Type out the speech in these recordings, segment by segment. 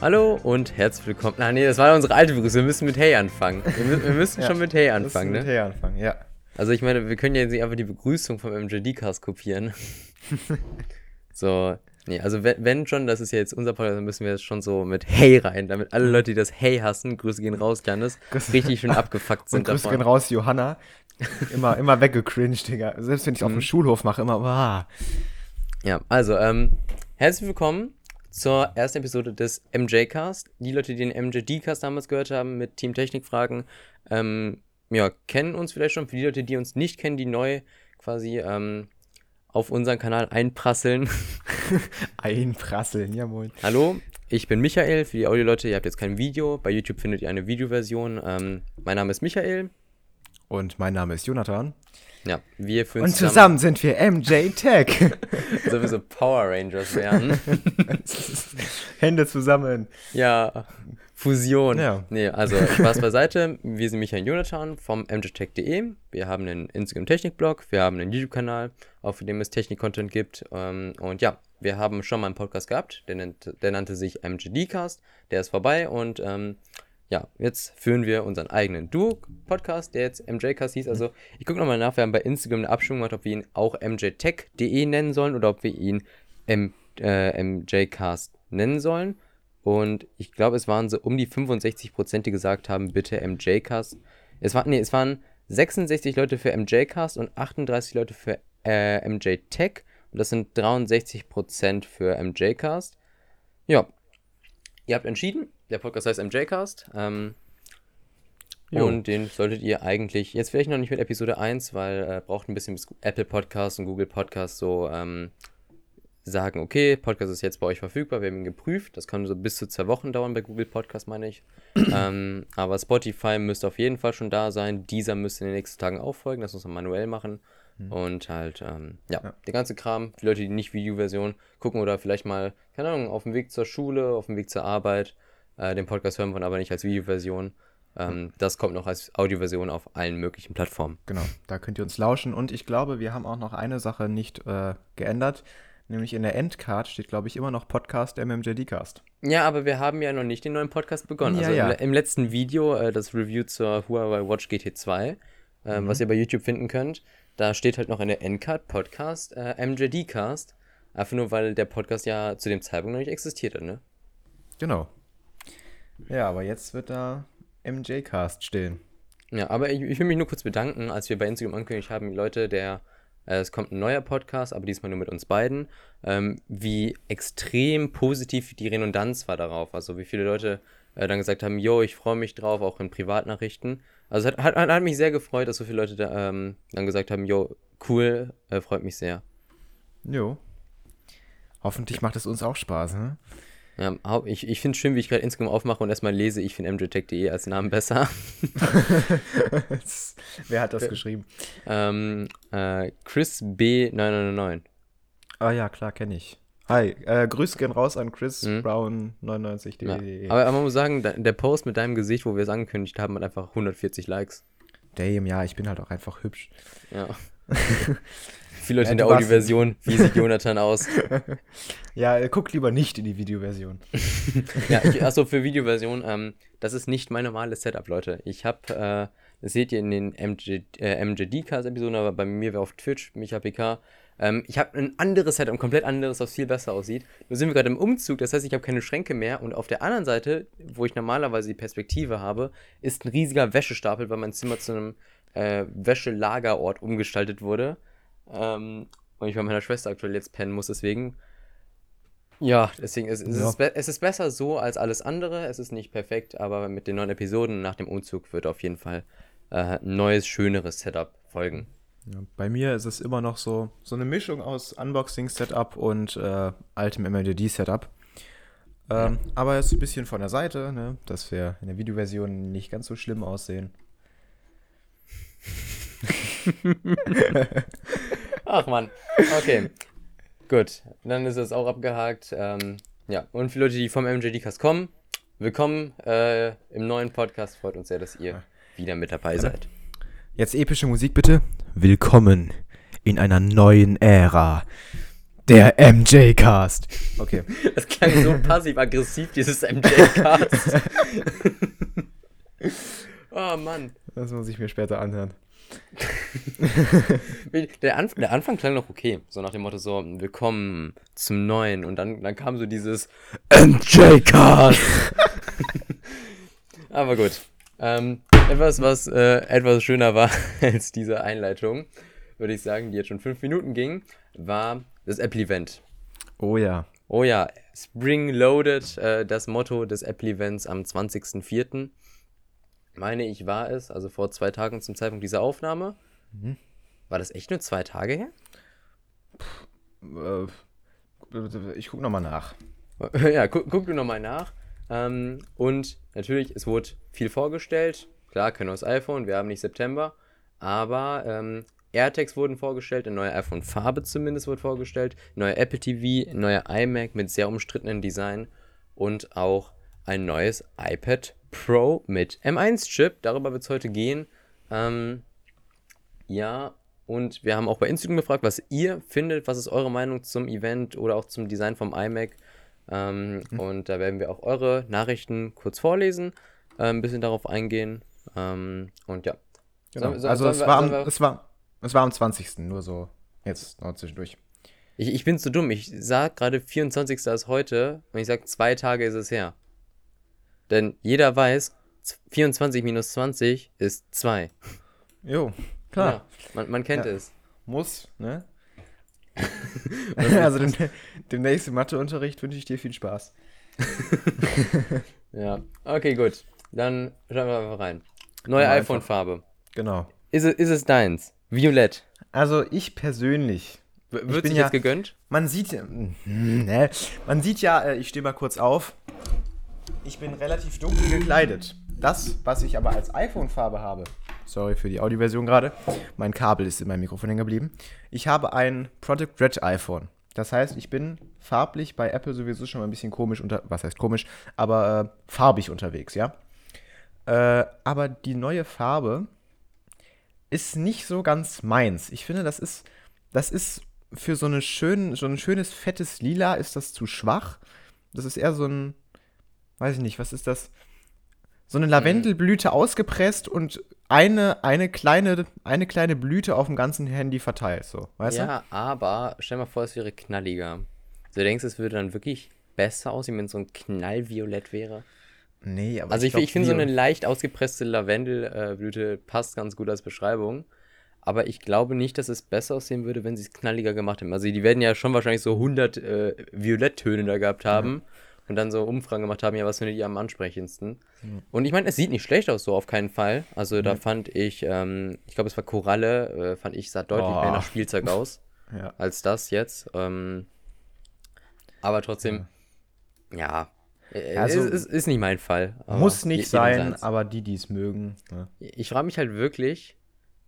Hallo und herzlich willkommen. Ah, nee, das war unsere alte Begrüßung. Wir müssen mit Hey anfangen. Wir, wir müssen Ja, schon mit Hey Wir anfangen, müssen mit ne? Hey anfangen, ja. Also, ich meine, wir können ja jetzt nicht einfach die Begrüßung vom MJD-Cast kopieren. so, nee, also, wenn, wenn schon, das ist ja jetzt unser Podcast, dann müssen wir jetzt schon so mit Hey rein, damit alle Leute, die das Hey hassen, Grüße gehen raus, Janis, richtig schön abgefuckt Und sind Grüße davon. gehen raus, Johanna. Immer, immer weggecringed, Digga. Selbst wenn ich auf Mhm. dem Schulhof mache, immer, ah. Ja, also, ähm, herzlich willkommen zur ersten Episode des MJ-Cast. Die Leute, die den MJD-Cast damals gehört haben mit Team Technik-Fragen, ähm, ja, kennen uns vielleicht schon. Für die Leute, die uns nicht kennen, die neu quasi ähm, auf unseren Kanal einprasseln. Einprasseln, ja moin. Hallo, ich bin Michael. Für die Audio-Leute, ihr habt jetzt kein Video. Bei YouTube findet ihr eine Videoversion. Ähm, mein Name ist Michael. Und mein Name ist Jonathan. Ja, wir führen Und zusammen sind wir MJ Tech. sowieso Power Rangers werden. Hände zusammen. Ja, Fusion. Ja. Nee, also Spaß beiseite. Wir sind Michael Jonathan vom mjtech.de. Wir haben einen Instagram-Technik-Blog, wir haben einen YouTube-Kanal, auf dem es Technik-Content gibt. Ähm, und ja, wir haben schon mal einen Podcast gehabt, der, nennt, der nannte sich MJD-Cast. Der ist vorbei und ähm, ja, jetzt führen wir unseren eigenen Duo-Podcast, der jetzt MJ-Cast hieß. Also, ich gucke nochmal nach, wir haben bei Instagram eine Abstimmung gemacht, ob wir ihn auch mjtech.de nennen sollen oder ob wir ihn M, äh, MJ-Cast nennen sollen. Und ich glaube, es waren so um die 65%, die gesagt haben, bitte MJ-Cast. Es, war, nee, es waren 66 Leute für MJ-Cast und 38 Leute für äh, MJ-Tech. Und das sind 63% für MJ-Cast. Ja. Ihr habt entschieden, der Podcast heißt MJ-Cast. Ähm, Jo. und den solltet ihr eigentlich, jetzt vielleicht noch nicht mit Episode 1, weil äh, braucht ein bisschen bis Apple Podcast und Google Podcast so ähm, sagen, okay, Podcast ist jetzt bei euch verfügbar, wir haben ihn geprüft. Das kann so bis zu zwei Wochen dauern bei Google Podcast, meine ich. ähm, aber Spotify müsste auf jeden Fall schon da sein. Dieser müsste in den nächsten Tagen auch folgen, das muss man manuell machen. Und halt, ähm, ja, Ja. der ganze Kram, für Leute, die nicht Videoversion gucken oder vielleicht mal, keine Ahnung, auf dem Weg zur Schule, auf dem Weg zur Arbeit, äh, den Podcast hören wollen, aber nicht als Videoversion. Ähm, das kommt noch als Audioversion auf allen möglichen Plattformen. Genau, da könnt ihr uns lauschen. Und ich glaube, wir haben auch noch eine Sache nicht äh, geändert. Nämlich in der Endcard steht, glaube ich, immer noch Podcast MMJDcast. Ja, aber wir haben ja noch nicht den neuen Podcast begonnen. Ja, also ja. Im, im letzten Video, äh, das Review zur Huawei Watch GT2, äh, was ihr bei YouTube finden könnt, da steht halt noch in der Endcard Podcast äh, MJD-Cast. Einfach nur, weil der Podcast ja zu dem Zeitpunkt noch nicht existiert hat, ne? Genau. Ja, aber jetzt wird da MJcast stehen. Ja, aber ich, ich will mich nur kurz bedanken, als wir bei Instagram angekündigt haben, Leute, der, äh, es kommt ein neuer Podcast, aber diesmal nur mit uns beiden, ähm, wie extrem positiv die Redundanz war darauf. Also wie viele Leute äh, dann gesagt haben, yo, ich freue mich drauf, auch in Privatnachrichten. Also es hat, hat, hat mich sehr gefreut, dass so viele Leute da, ähm, dann gesagt haben, yo, cool, äh, freut mich sehr. Jo. Hoffentlich macht es uns auch Spaß, ne? Ja, ich ich finde es schön, wie ich gerade Instagram aufmache und erstmal lese, ich finde mjtech.de als Namen besser. Wer hat das geschrieben? ähm, äh, Chris B999. Ah ja, klar, kenne ich. Hi, äh, Grüße gehen raus an Chris Mhm. Brown 99 Ja. DE. Aber, aber man muss sagen, der Post mit deinem Gesicht, wo wir es angekündigt haben, hat einfach 140 Likes. Damn, ja, ich bin halt auch einfach hübsch. Ja. Viele Leute Ja, in der Audioversion, wie sieht Jonathan aus? Ja, äh, guck lieber nicht in die Videoversion. Ja, ich, achso, für Videoversion, ähm, das ist nicht mein normales Setup, Leute. Ich habe, äh, das seht ihr in den MJ, äh, MJD-Cast-Episoden, aber bei mir auf Twitch, Micha PK, ähm, ich habe ein anderes Setup, ein komplett anderes, was viel besser aussieht. Nur sind wir gerade im Umzug, das heißt, ich habe keine Schränke mehr und auf der anderen Seite, wo ich normalerweise die Perspektive habe, ist ein riesiger Wäschestapel, weil mein Zimmer zu einem äh, Wäschelagerort umgestaltet wurde. Ähm, und ich bei meiner Schwester aktuell jetzt pennen muss, deswegen. Ja, deswegen ist, es, Ja. ist be- es ist besser so als alles andere. Es ist nicht perfekt, aber mit den neuen Episoden nach dem Umzug wird auf jeden Fall äh, ein neues, schöneres Setup folgen. Ja, bei mir ist es immer noch so, so eine Mischung aus Unboxing-Setup und äh, altem MLD-Setup. Ähm, Aber es ist ein bisschen von der Seite, ne, dass wir in der Videoversion nicht ganz so schlimm aussehen. Ach man, okay. Gut, dann ist es auch abgehakt. Ähm, ja, und für Leute, die vom MJD-Cast kommen, willkommen äh, im neuen Podcast. Freut uns sehr, dass ihr wieder mit dabei seid. Jetzt epische Musik bitte. Willkommen in einer neuen Ära. Der MJ-Cast. Okay. Das klang so passiv-aggressiv, dieses MJ-Cast. oh Mann. Das muss ich mir später anhören. der, Anf der Anfang klang noch okay. So nach dem Motto so, willkommen zum Neuen. Und dann, dann kam so dieses MJ-Cast. Aber gut. Ähm, etwas, was äh, etwas schöner war als diese Einleitung, würde ich sagen, die jetzt schon fünf Minuten ging, war das Apple-Event. Oh ja. Oh ja, Spring Loaded, äh, das Motto des Apple-Events am 20.04. Meine ich war es, also vor zwei Tagen zum Zeitpunkt dieser Aufnahme. Mhm. War das echt nur zwei Tage her? Puh, äh, ich guck nochmal nach. ja, guck, guck du nochmal nach. Ähm, und natürlich, es wurde viel vorgestellt. Klar, kein neues iPhone, wir haben nicht September. Aber ähm, AirTags wurden vorgestellt, ein neuer iPhone-Farbe zumindest wurde vorgestellt, neuer Apple TV, ein neuer iMac mit sehr umstrittenen Design und auch ein neues iPad Pro mit M1-Chip. Darüber wird es heute gehen. Ähm, ja, und wir haben auch bei Instagram gefragt, was ihr findet, was ist eure Meinung zum Event oder auch zum Design vom iMac. Ähm, mhm. Und da werden wir auch eure Nachrichten kurz vorlesen, äh, ein bisschen darauf eingehen. Ähm, und ja. Genau. So, so, also es, wir, war am, es, war, es war am 20. Nur so jetzt noch zwischendurch. Ich, ich bin zu dumm. Ich sag gerade 24. ist heute und ich sag zwei Tage ist es her. Denn jeder weiß, 24 minus 20 ist 2. Jo, klar. Ja, man, man kennt ja. es. Muss, ne? also dem, demnächst im Matheunterricht wünsche ich dir viel Spaß. ja, okay, gut. Dann schauen wir mal rein. Neue iPhone-Farbe. Genau. Ist es, ist es deins? Violett. Also ich persönlich. W wird sich ja, jetzt gegönnt? Man sieht, ne, man sieht ja, äh, ich stehe mal kurz auf. Ich bin relativ dunkel gekleidet. Das, was ich aber als iPhone-Farbe habe, sorry für die Audioversion gerade, mein Kabel ist in meinem Mikrofon hängen geblieben. Ich habe ein Product Red iPhone. Das heißt, ich bin farblich bei Apple sowieso schon mal ein bisschen komisch unter, was heißt komisch, aber äh, farbig unterwegs, ja. Äh, aber die neue Farbe ist nicht so ganz meins. Ich finde, das ist, das ist für so, eine schön, so ein schönes, fettes Lila ist das zu schwach. Das ist eher so ein, weiß ich nicht, was ist das? So eine Lavendelblüte ausgepresst und eine, eine, kleine, eine kleine Blüte auf dem ganzen Handy verteilt, so, weißt ja, du? Ja, aber stell mal vor, es wäre knalliger. Du denkst, es würde dann wirklich besser aussehen, wenn es so ein Knallviolett wäre? Nee, aber Also ich, ich, ich finde so eine leicht ausgepresste Lavendelblüte äh, passt ganz gut als Beschreibung. Aber ich glaube nicht, dass es besser aussehen würde, wenn sie es knalliger gemacht hätten. Also die werden ja schon wahrscheinlich so 100 äh, Violetttöne da gehabt haben. Mhm. Und dann so Umfragen gemacht haben, ja, was findet ihr am ansprechendsten? Mhm. Und ich meine, es sieht nicht schlecht aus, so auf keinen Fall. Also mhm. da fand ich, ähm, ich glaube, es war Koralle, äh, fand ich, sah deutlich oh. mehr nach Spielzeug aus. ja. Als das jetzt. Ähm, aber trotzdem, ja, äh, also, ist, ist, ist, nicht mein Fall. Muss nicht sein, aber die, die es mögen. Ne? Ich frage mich halt wirklich,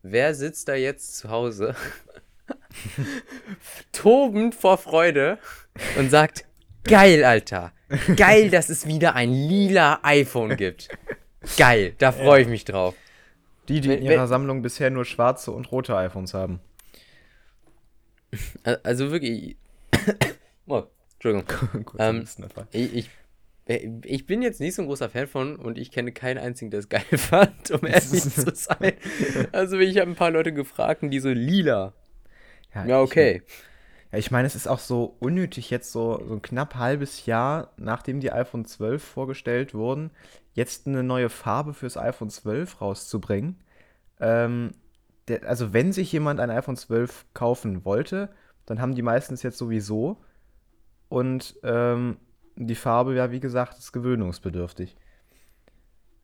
wer sitzt da jetzt zu Hause, tobend vor Freude und sagt, geil, Alter, geil, dass es wieder ein lila iPhone gibt. Geil, da freue ich mich drauf. Die, die in ihrer Sammlung bisher nur schwarze und rote iPhones haben. Also wirklich. oh, Entschuldigung. ähm, ich, ich bin jetzt nicht so ein großer Fan von und ich kenne keinen einzigen, der es geil fand, um ehrlich zu sein. Also ich habe ein paar Leute gefragt und die so lila. Ja, ja okay. Ich, ja, ich meine, es ist auch so unnötig jetzt so, so ein knapp halbes Jahr, nachdem die iPhone 12 vorgestellt wurden, jetzt eine neue Farbe fürs iPhone 12 rauszubringen. Ähm, der, also wenn sich jemand ein iPhone 12 kaufen wollte, dann haben die meistens jetzt sowieso. Und ähm, die Farbe, ja, wie gesagt, ist gewöhnungsbedürftig.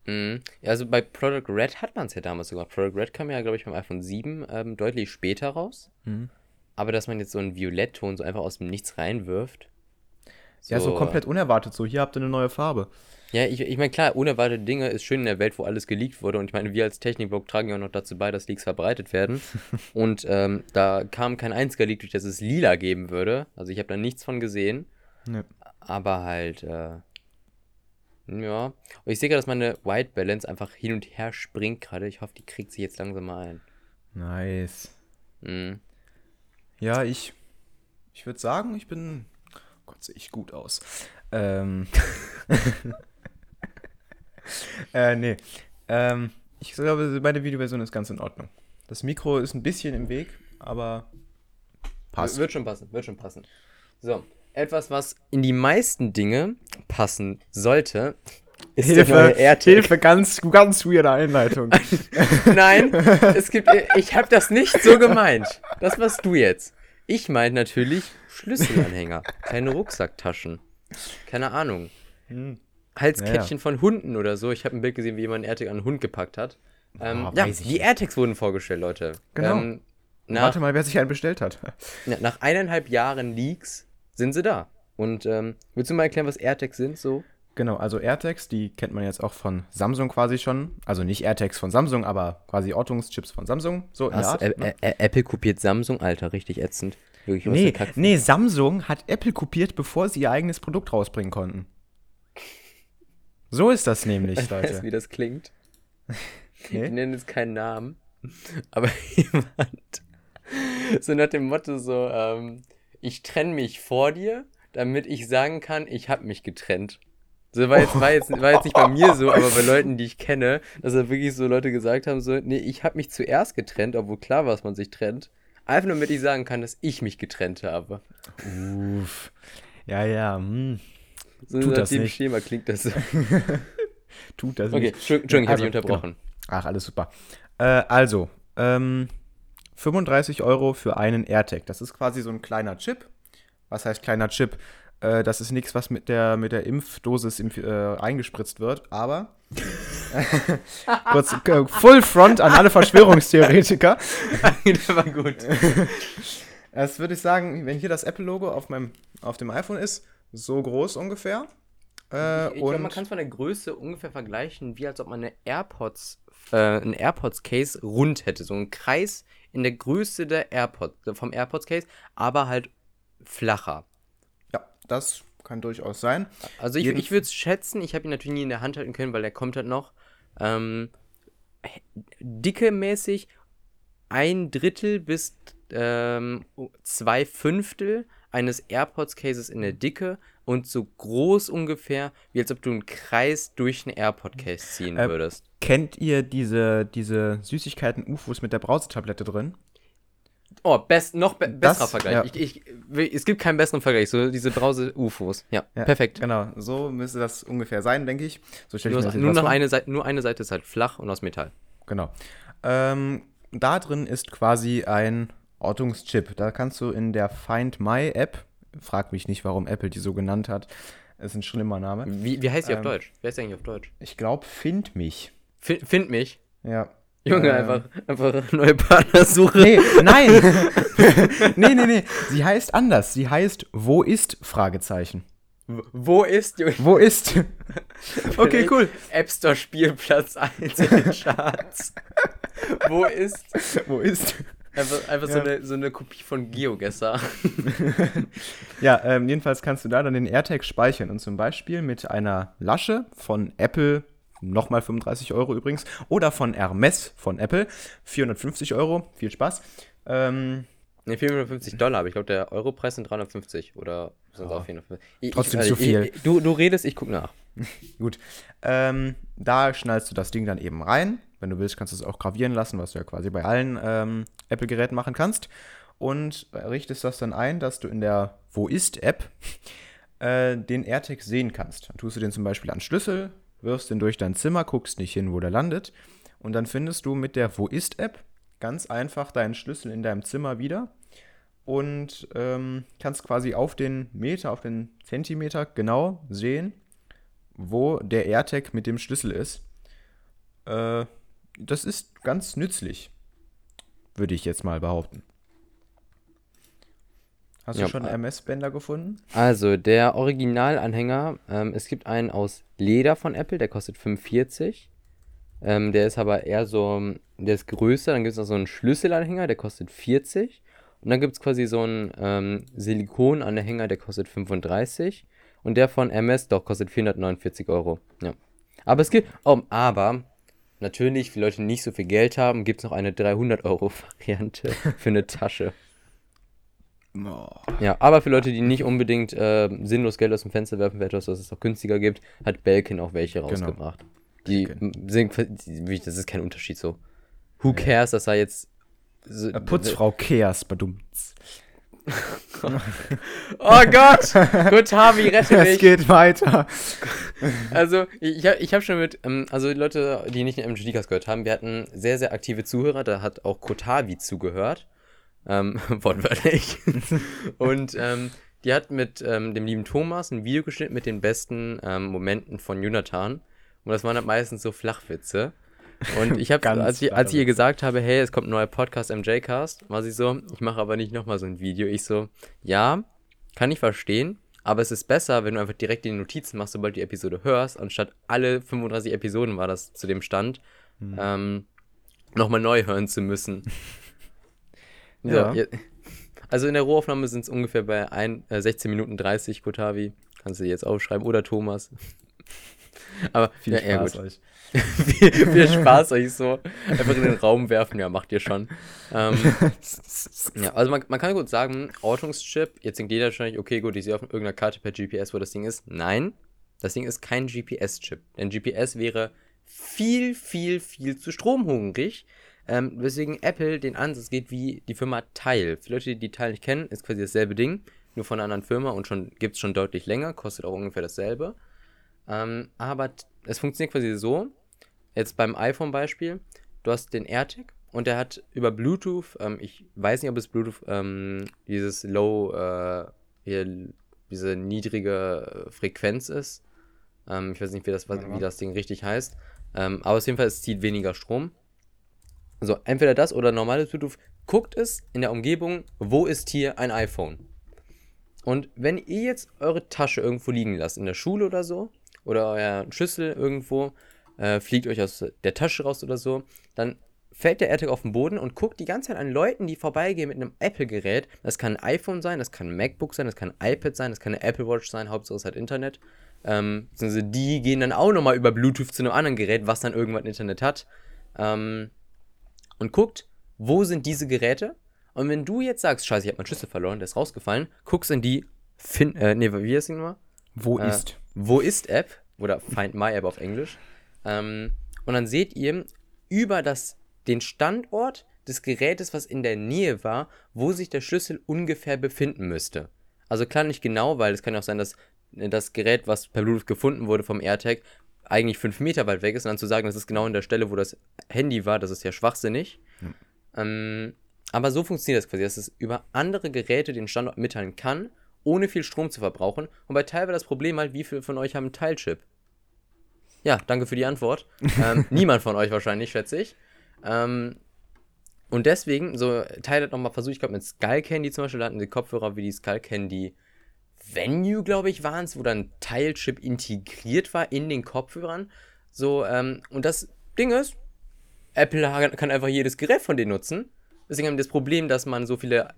Mhm. Ja, also bei Product Red hat man es ja damals sogar. Product Red kam ja, glaube ich, beim iPhone 7 ähm, deutlich später raus. Mhm. Aber dass man jetzt so einen Violettton so einfach aus dem Nichts reinwirft. So, ja, so komplett unerwartet. So, hier habt ihr eine neue Farbe. Ja, ich, ich meine, klar, unerwartete Dinge ist schön in der Welt, wo alles geleakt wurde. Und ich meine, wir als Technikblog tragen ja auch noch dazu bei, dass Leaks verbreitet werden. und ähm, da kam kein einziger Leak, durch das es lila geben würde. Also ich habe da nichts von gesehen. Nee. Aber halt, äh, ja. Und ich sehe gerade, dass meine White Balance einfach hin und her springt gerade. Ich hoffe, die kriegt sich jetzt langsam mal ein. Nice. Mhm. Ja, ich, ich würde sagen, ich bin. Gott, sehe ich gut aus. Ähm. äh, nee. Ähm, ich glaube, meine Videoversion ist ganz in Ordnung. Das Mikro ist ein bisschen im Weg, aber passt. Wird schon passen, wird schon passen. So, etwas, was in die meisten Dinge passen sollte, ist Hilfe, Hilfe, ganz, ganz weirde Einleitung. Nein, es gibt, ich habe das nicht so gemeint. Das warst du jetzt. Ich meine natürlich Schlüsselanhänger, keine Rucksacktaschen. Keine Ahnung. Hm. Halskettchen ja. von Hunden oder so. Ich habe ein Bild gesehen, wie jemand einen AirTag an einen Hund gepackt hat. Ähm, oh, ja, die AirTags wurden vorgestellt, Leute. Genau. Ähm, nach, Warte mal, wer sich einen bestellt hat. Nach eineinhalb Jahren Leaks sind sie da. Und ähm, willst du mal erklären, was AirTags sind so? Genau, also AirTags, die kennt man jetzt auch von Samsung quasi schon. Also nicht AirTags von Samsung, aber quasi Ortungschips von Samsung. So in Art, ne? Apple kopiert Samsung, Alter, richtig ätzend. Wirklich nee, nee, Samsung hat Apple kopiert, bevor sie ihr eigenes Produkt rausbringen konnten. So ist das nämlich, ich Leute. Weißt, wie das klingt? nee? Ich nenne jetzt keinen Namen, aber jemand so nach dem Motto so, ähm, ich trenne mich vor dir, damit ich sagen kann, ich habe mich getrennt. So war jetzt, war, jetzt, war jetzt nicht bei mir so, aber bei Leuten, die ich kenne, dass da wirklich so Leute gesagt haben, so, nee, ich habe mich zuerst getrennt, obwohl klar war, dass man sich trennt. Einfach nur, damit ich sagen kann, dass ich mich getrennt habe. Uff. Ja, ja. Hm. So Tut das nicht. Schema klingt das so. Tut das okay, nicht. Okay, Entschuldigung, ich also, habe dich unterbrochen. Genau. Ach, alles super. Äh, also, ähm, 35 Euro für einen AirTag. Das ist quasi so ein kleiner Chip. Was heißt kleiner Chip? Äh, das ist nichts, was mit der, mit der Impfdosis impf, äh, eingespritzt wird, aber kurz äh, Full Front an alle Verschwörungstheoretiker. das war gut. Das würde ich sagen, wenn hier das Apple-Logo auf, auf dem iPhone ist, so groß ungefähr. Äh, ich glaube, man kann es von der Größe ungefähr vergleichen, wie als ob man eine AirPods, äh, ein AirPods-Case rund hätte. So ein Kreis in der Größe der AirPods, vom AirPods-Case, aber halt flacher. Das kann durchaus sein. Also ich, ich würde es schätzen, ich habe ihn natürlich nie in der Hand halten können, weil er kommt halt noch. Ähm, dicke mäßig ein Drittel bis ähm, zwei Fünftel eines AirPods-Cases in der Dicke und so groß ungefähr, wie als ob du einen Kreis durch ein AirPod-Case ziehen äh, würdest. Kennt ihr diese, diese Süßigkeiten-UFOs mit der Brausetablette drin? Oh, best, noch be das, besserer Vergleich. Ja. Ich, ich, es gibt keinen besseren Vergleich. So diese Brause-UFOs. Ja, ja, perfekt. Genau, so müsste das ungefähr sein, denke ich. So stelle ich mir das nur, noch eine Seite, nur eine Seite ist halt flach und aus Metall. Genau. Ähm, da drin ist quasi ein Ortungschip. Da kannst du in der Find My App, frag mich nicht, warum Apple die so genannt hat, ist ein schlimmer Name. Wie, wie heißt die ähm, auf Deutsch? Wer ist eigentlich auf Deutsch? Ich glaube, Find mich. Find, find mich? Ja. Junge, ähm, einfach, einfach neue Partnersuche. Nee, nein. nee, nee, nee. Sie heißt anders. Sie heißt Wo ist? Fragezeichen. Wo ist, Junge? Wo ist? okay, cool. App Store Spielplatz 1 in den Charts. Wo ist? Wo ist? Einfach, einfach ja. so, eine, so eine Kopie von GeoGesser. ja, ähm, jedenfalls kannst du da dann den AirTag speichern und zum Beispiel mit einer Lasche von Apple nochmal 35 Euro übrigens. Oder von Hermes von Apple, 450 Euro. Viel Spaß. Ähm, ne, 450 Dollar, aber ich glaube, der Europreis sind 350 oder sind auch 450. Ich, trotzdem ich, zu viel. Ich, du, du redest, ich gucke nach. Gut. Ähm, da schnallst du das Ding dann eben rein. Wenn du willst, kannst du es auch gravieren lassen, was du ja quasi bei allen ähm, Apple-Geräten machen kannst. Und richtest das dann ein, dass du in der Wo ist-App äh, den AirTag sehen kannst. Dann tust du den zum Beispiel an Schlüssel, wirfst den durch dein Zimmer, guckst nicht hin, wo der landet. Und dann findest du mit der Wo ist-App ganz einfach deinen Schlüssel in deinem Zimmer wieder und ähm, kannst quasi auf den Meter, auf den Zentimeter genau sehen, wo der AirTag mit dem Schlüssel ist. Äh, das ist ganz nützlich, würde ich jetzt mal behaupten. Hast ja, du schon einen MS-Bänder gefunden? Also, der Originalanhänger, ähm, es gibt einen aus Leder von Apple, der kostet 45. Ähm, der ist aber eher so, der ist größer. Dann gibt es noch so einen Schlüsselanhänger, der kostet 40. Und dann gibt es quasi so einen ähm, Silikonanhänger, der kostet 35. Und der von MS doch kostet 449 Euro. Ja. Aber es gibt, oh, aber natürlich, für Leute, die nicht so viel Geld haben, gibt es noch eine 300 Euro Variante für eine Tasche. Oh. Ja, aber für Leute, die nicht unbedingt äh, sinnlos Geld aus dem Fenster werfen, für etwas, was es auch günstiger gibt, hat Belkin auch welche rausgebracht. Die sind, die, das ist kein Unterschied so. Who cares, dass er jetzt. So, Putzfrau Keas, badumts. Oh Gott! Gut, Harvey, rette Es mich! geht weiter. Also, ich, ich habe schon mit, ähm, also die Leute, die nicht in MGDcast gehört haben, wir hatten sehr, sehr aktive Zuhörer, da hat auch Kotavi zugehört. Ähm, wortwörtlich. Und ähm, die hat mit ähm, dem lieben Thomas ein Video geschnitten mit den besten ähm, Momenten von Jonathan. Und das waren halt meistens so Flachwitze. Und ich habe, als, ich- als ich ihr gesagt habe, hey, es kommt ein neuer Podcast MJ-Cast, war sie so, ich mache aber nicht nochmal so ein Video. Ich so, ja, kann ich verstehen, aber es ist besser, wenn du einfach direkt die Notizen machst, sobald du die Episode hörst, anstatt alle 35 Episoden war das zu dem Stand, Hm. ähm, nochmal neu hören zu müssen. Ja. ihr- also in der Rohaufnahme sind es ungefähr bei ein, äh, 16 Minuten 30, Kotavi. Kannst du jetzt aufschreiben. Oder Thomas. Aber Viel ja, ja, Spaß gut. euch. viel, viel Spaß euch so. Einfach in den Raum werfen, ja, macht ihr schon. Ähm, ja, also man, man kann gut sagen, Ortungschip, jetzt denkt jeder wahrscheinlich, okay, gut, ich sehe auf irgendeiner Karte per GPS, wo das Ding ist. Nein, das Ding ist kein GPS-Chip. Denn GPS wäre viel, viel, viel zu stromhungrig. Ähm, weswegen Apple den Ansatz geht wie die Firma Tile. Für Leute, die die Tile nicht kennen, ist quasi dasselbe Ding, nur von einer anderen Firma und schon gibt es schon deutlich länger, kostet auch ungefähr dasselbe. Ähm, aber es funktioniert quasi so, jetzt beim iPhone-Beispiel, du hast den AirTag und der hat über Bluetooth, ähm, ich weiß nicht, ob es Bluetooth, ähm, dieses Low, äh, hier, diese niedrige Frequenz ist. Ähm, ich weiß nicht, wie das, wie das Ding richtig heißt. Ähm, aber auf jeden Fall, es zieht weniger Strom. So, entweder das oder normales Bluetooth. Guckt es in der Umgebung, wo ist hier ein iPhone? Und wenn ihr jetzt eure Tasche irgendwo liegen lasst, in der Schule oder so, oder euer Schlüssel irgendwo, äh, fliegt euch aus der Tasche raus oder so, dann fällt der AirTag auf den Boden und guckt die ganze Zeit an Leuten, die vorbeigehen mit einem Apple-Gerät. Das kann ein iPhone sein, das kann ein MacBook sein, das kann ein iPad sein, das kann eine Apple Watch sein, Hauptsache es hat Internet. Ähm, beziehungsweise die gehen dann auch nochmal über Bluetooth zu einem anderen Gerät, was dann irgendwann Internet hat. Ähm, und guckt, wo sind diese Geräte? Und wenn du jetzt sagst, scheiße, ich habe meinen Schlüssel verloren, der ist rausgefallen, guckst in die Fin äh, nee, wie heißt die nochmal? Wo Äh, ist? Wo ist App? Oder Find My App auf Englisch. Ähm, und dann seht ihr über das, den Standort des Gerätes, was in der Nähe war, wo sich der Schlüssel ungefähr befinden müsste. Also klar nicht genau, weil es kann ja auch sein, dass äh, das Gerät, was per Bluetooth gefunden wurde vom AirTag, eigentlich fünf Meter weit weg ist und dann zu sagen, das ist genau an der Stelle, wo das Handy war, das ist ja schwachsinnig. Ähm, aber so funktioniert das quasi, dass es über andere Geräte den Standort mitteilen kann, ohne viel Strom zu verbrauchen. Und bei Teil war das Problem halt, wie viele von euch haben einen Teilchip? Ja, danke für die Antwort. ähm, niemand von euch wahrscheinlich, schätze ich. Ähm, und deswegen, so Teil hat nochmal versucht, ich glaube mit Skull Candy zum Beispiel, da hatten sie Kopfhörer wie die Skull Candy Venue, glaube ich, waren es, wo dann Teilchip integriert war in den Kopfhörern. So, ähm, und das Ding ist, Apple kann einfach jedes Gerät von denen nutzen. Deswegen haben die das Problem, dass man so viele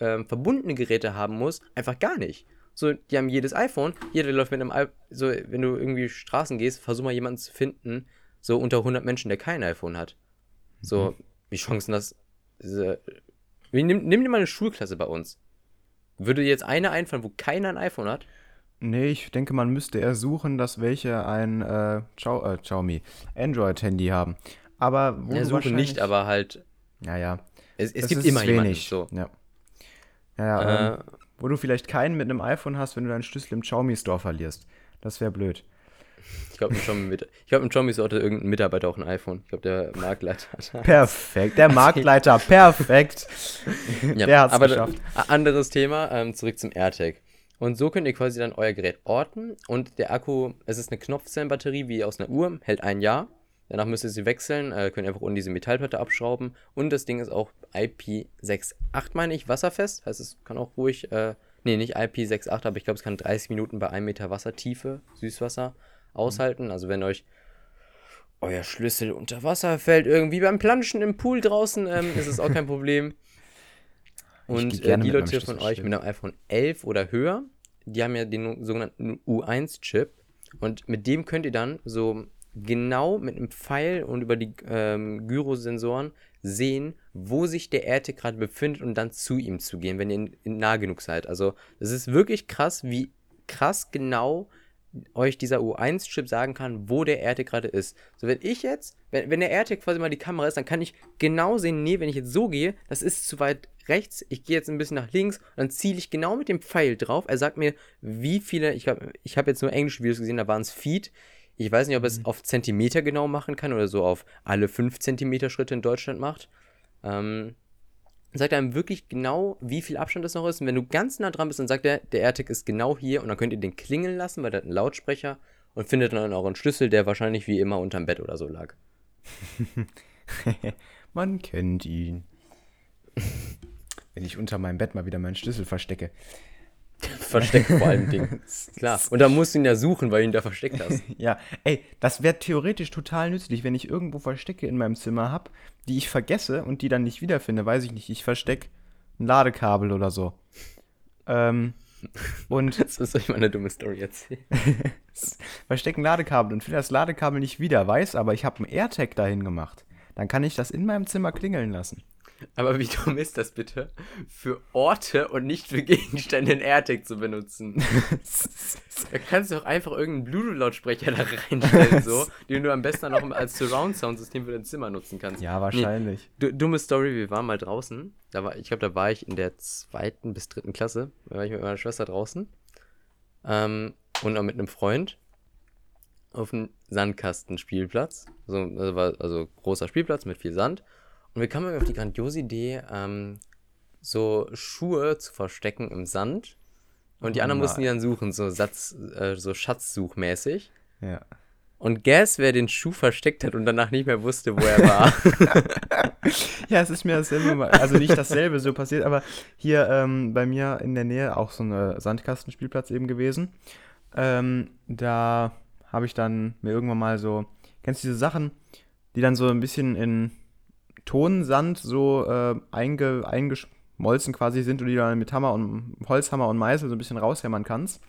ähm, verbundene Geräte haben muss, einfach gar nicht. So, die haben jedes iPhone, jeder läuft mit einem iPhone, so, wenn du irgendwie Straßen gehst, versuch mal jemanden zu finden, so unter 100 Menschen, der kein iPhone hat. So, wie Chancen das, diese, nimm, nimm dir mal eine Schulklasse bei uns. Würde dir jetzt eine einfallen, wo keiner ein iPhone hat? Nee, ich denke, man müsste eher suchen, dass welche ein äh, Xiao, äh, Xiaomi Android-Handy haben. Aber wo Ja, du suche nicht, aber halt, Ja, ja. es, es gibt immer jemanden. wenig. So. Ja. Ja, ja Äh, ähm, wo du vielleicht keinen mit einem iPhone hast, wenn du deinen Schlüssel im Xiaomi Store verlierst. Das wäre blöd. Ich glaube, im Xiaomi hatte irgendein Mitarbeiter auch ein iPhone. Ich glaube, der Marktleiter hat. Perfekt. Der Marktleiter, perfekt. Ja, Der hat's aber geschafft. Anderes Thema, ähm, zurück zum AirTag. Und so könnt ihr quasi dann euer Gerät orten und der Akku, es ist eine Knopfzellenbatterie wie aus einer Uhr, hält ein Jahr. Danach müsst ihr sie wechseln, äh, könnt einfach unten diese Metallplatte abschrauben und das Ding ist auch IP68, meine ich, wasserfest. Heißt, es kann auch ruhig, äh, nee, nicht IP68, aber ich glaube, es kann 30 Minuten bei 1 Meter Wassertiefe, Süßwasser, aushalten. Also wenn euch euer Schlüssel unter Wasser fällt, irgendwie beim Planschen im Pool draußen, ähm, ist es auch kein Problem. Und äh, die Leute Schlüssel von euch mit einem iPhone 11 oder höher, die haben ja den sogenannten U1-Chip. Und mit dem könnt ihr dann so genau mit einem Pfeil und über die ähm, Gyrosensoren sehen, wo sich der AirTag gerade befindet und dann zu ihm zu gehen, wenn ihr nah genug seid. Also, es ist wirklich krass, wie krass genau euch dieser U1-Chip sagen kann, wo der AirTag gerade ist. So, wenn ich jetzt, wenn, wenn der AirTag quasi mal die Kamera ist, dann kann ich genau sehen, nee, wenn ich jetzt so gehe, das ist zu weit rechts, ich gehe jetzt ein bisschen nach links und dann ziele ich genau mit dem Pfeil drauf. Er sagt mir, wie viele, ich habe ich hab jetzt nur englische Videos gesehen, da waren es Feet. Ich weiß nicht, ob es mhm. auf Zentimeter genau machen kann oder so auf alle 5 Zentimeter Schritte in Deutschland macht. Ähm, sagt einem wirklich genau, wie viel Abstand das noch ist. Und wenn du ganz nah dran bist, dann sagt er, der AirTag ist genau hier und dann könnt ihr den klingeln lassen, weil der hat einen Lautsprecher und findet dann auch einen Schlüssel, der wahrscheinlich wie immer unterm Bett oder so lag. Man kennt ihn. wenn ich unter meinem Bett mal wieder meinen Schlüssel verstecke. Versteckt vor allem Ding. Klar. Und da musst du ihn ja suchen, weil du ihn da versteckt hast. ja, ey, das wäre theoretisch total nützlich, wenn ich irgendwo Verstecke in meinem Zimmer habe, die ich vergesse und die dann nicht wiederfinde. Weiß ich nicht, ich verstecke ein Ladekabel oder so. Ähm, und. Das soll ich mal eine dumme Story erzählen. verstecke ein Ladekabel und finde das Ladekabel nicht wieder, weiß aber, ich habe einen AirTag dahin gemacht. Dann kann ich das in meinem Zimmer klingeln lassen. Aber wie dumm ist das bitte, für Orte und nicht für Gegenstände einen AirTag zu benutzen? da kannst du auch einfach irgendeinen Bluetooth-Lautsprecher da reinstellen, so, den du am besten dann auch als Surround-Sound-System für dein Zimmer nutzen kannst. Ja, wahrscheinlich. Nee, dumme Story, wir waren mal draußen. Da war, ich glaube, da war ich in der zweiten bis dritten Klasse. Da war ich mit meiner Schwester draußen. Ähm, und auch mit einem Freund auf einem Sandkastenspielplatz. Also, also, war, also großer Spielplatz mit viel Sand. Und wir kamen auf die grandiose Idee, ähm, so Schuhe zu verstecken im Sand. Und die anderen mussten die dann suchen, so Satz, äh, so Schatzsuchmäßig. Ja. Und guess, wer den Schuh versteckt hat und danach nicht mehr wusste, wo er war. ja, es ist mir dasselbe, also nicht dasselbe so passiert, aber hier ähm, bei mir in der Nähe auch so ein Sandkastenspielplatz eben gewesen. Ähm, da habe ich dann mir irgendwann mal so, kennst du diese Sachen, die dann so ein bisschen in Tonsand so äh, einge, eingeschmolzen quasi sind und die dann mit Hammer und Holzhammer und Meißel so ein bisschen raushämmern kannst.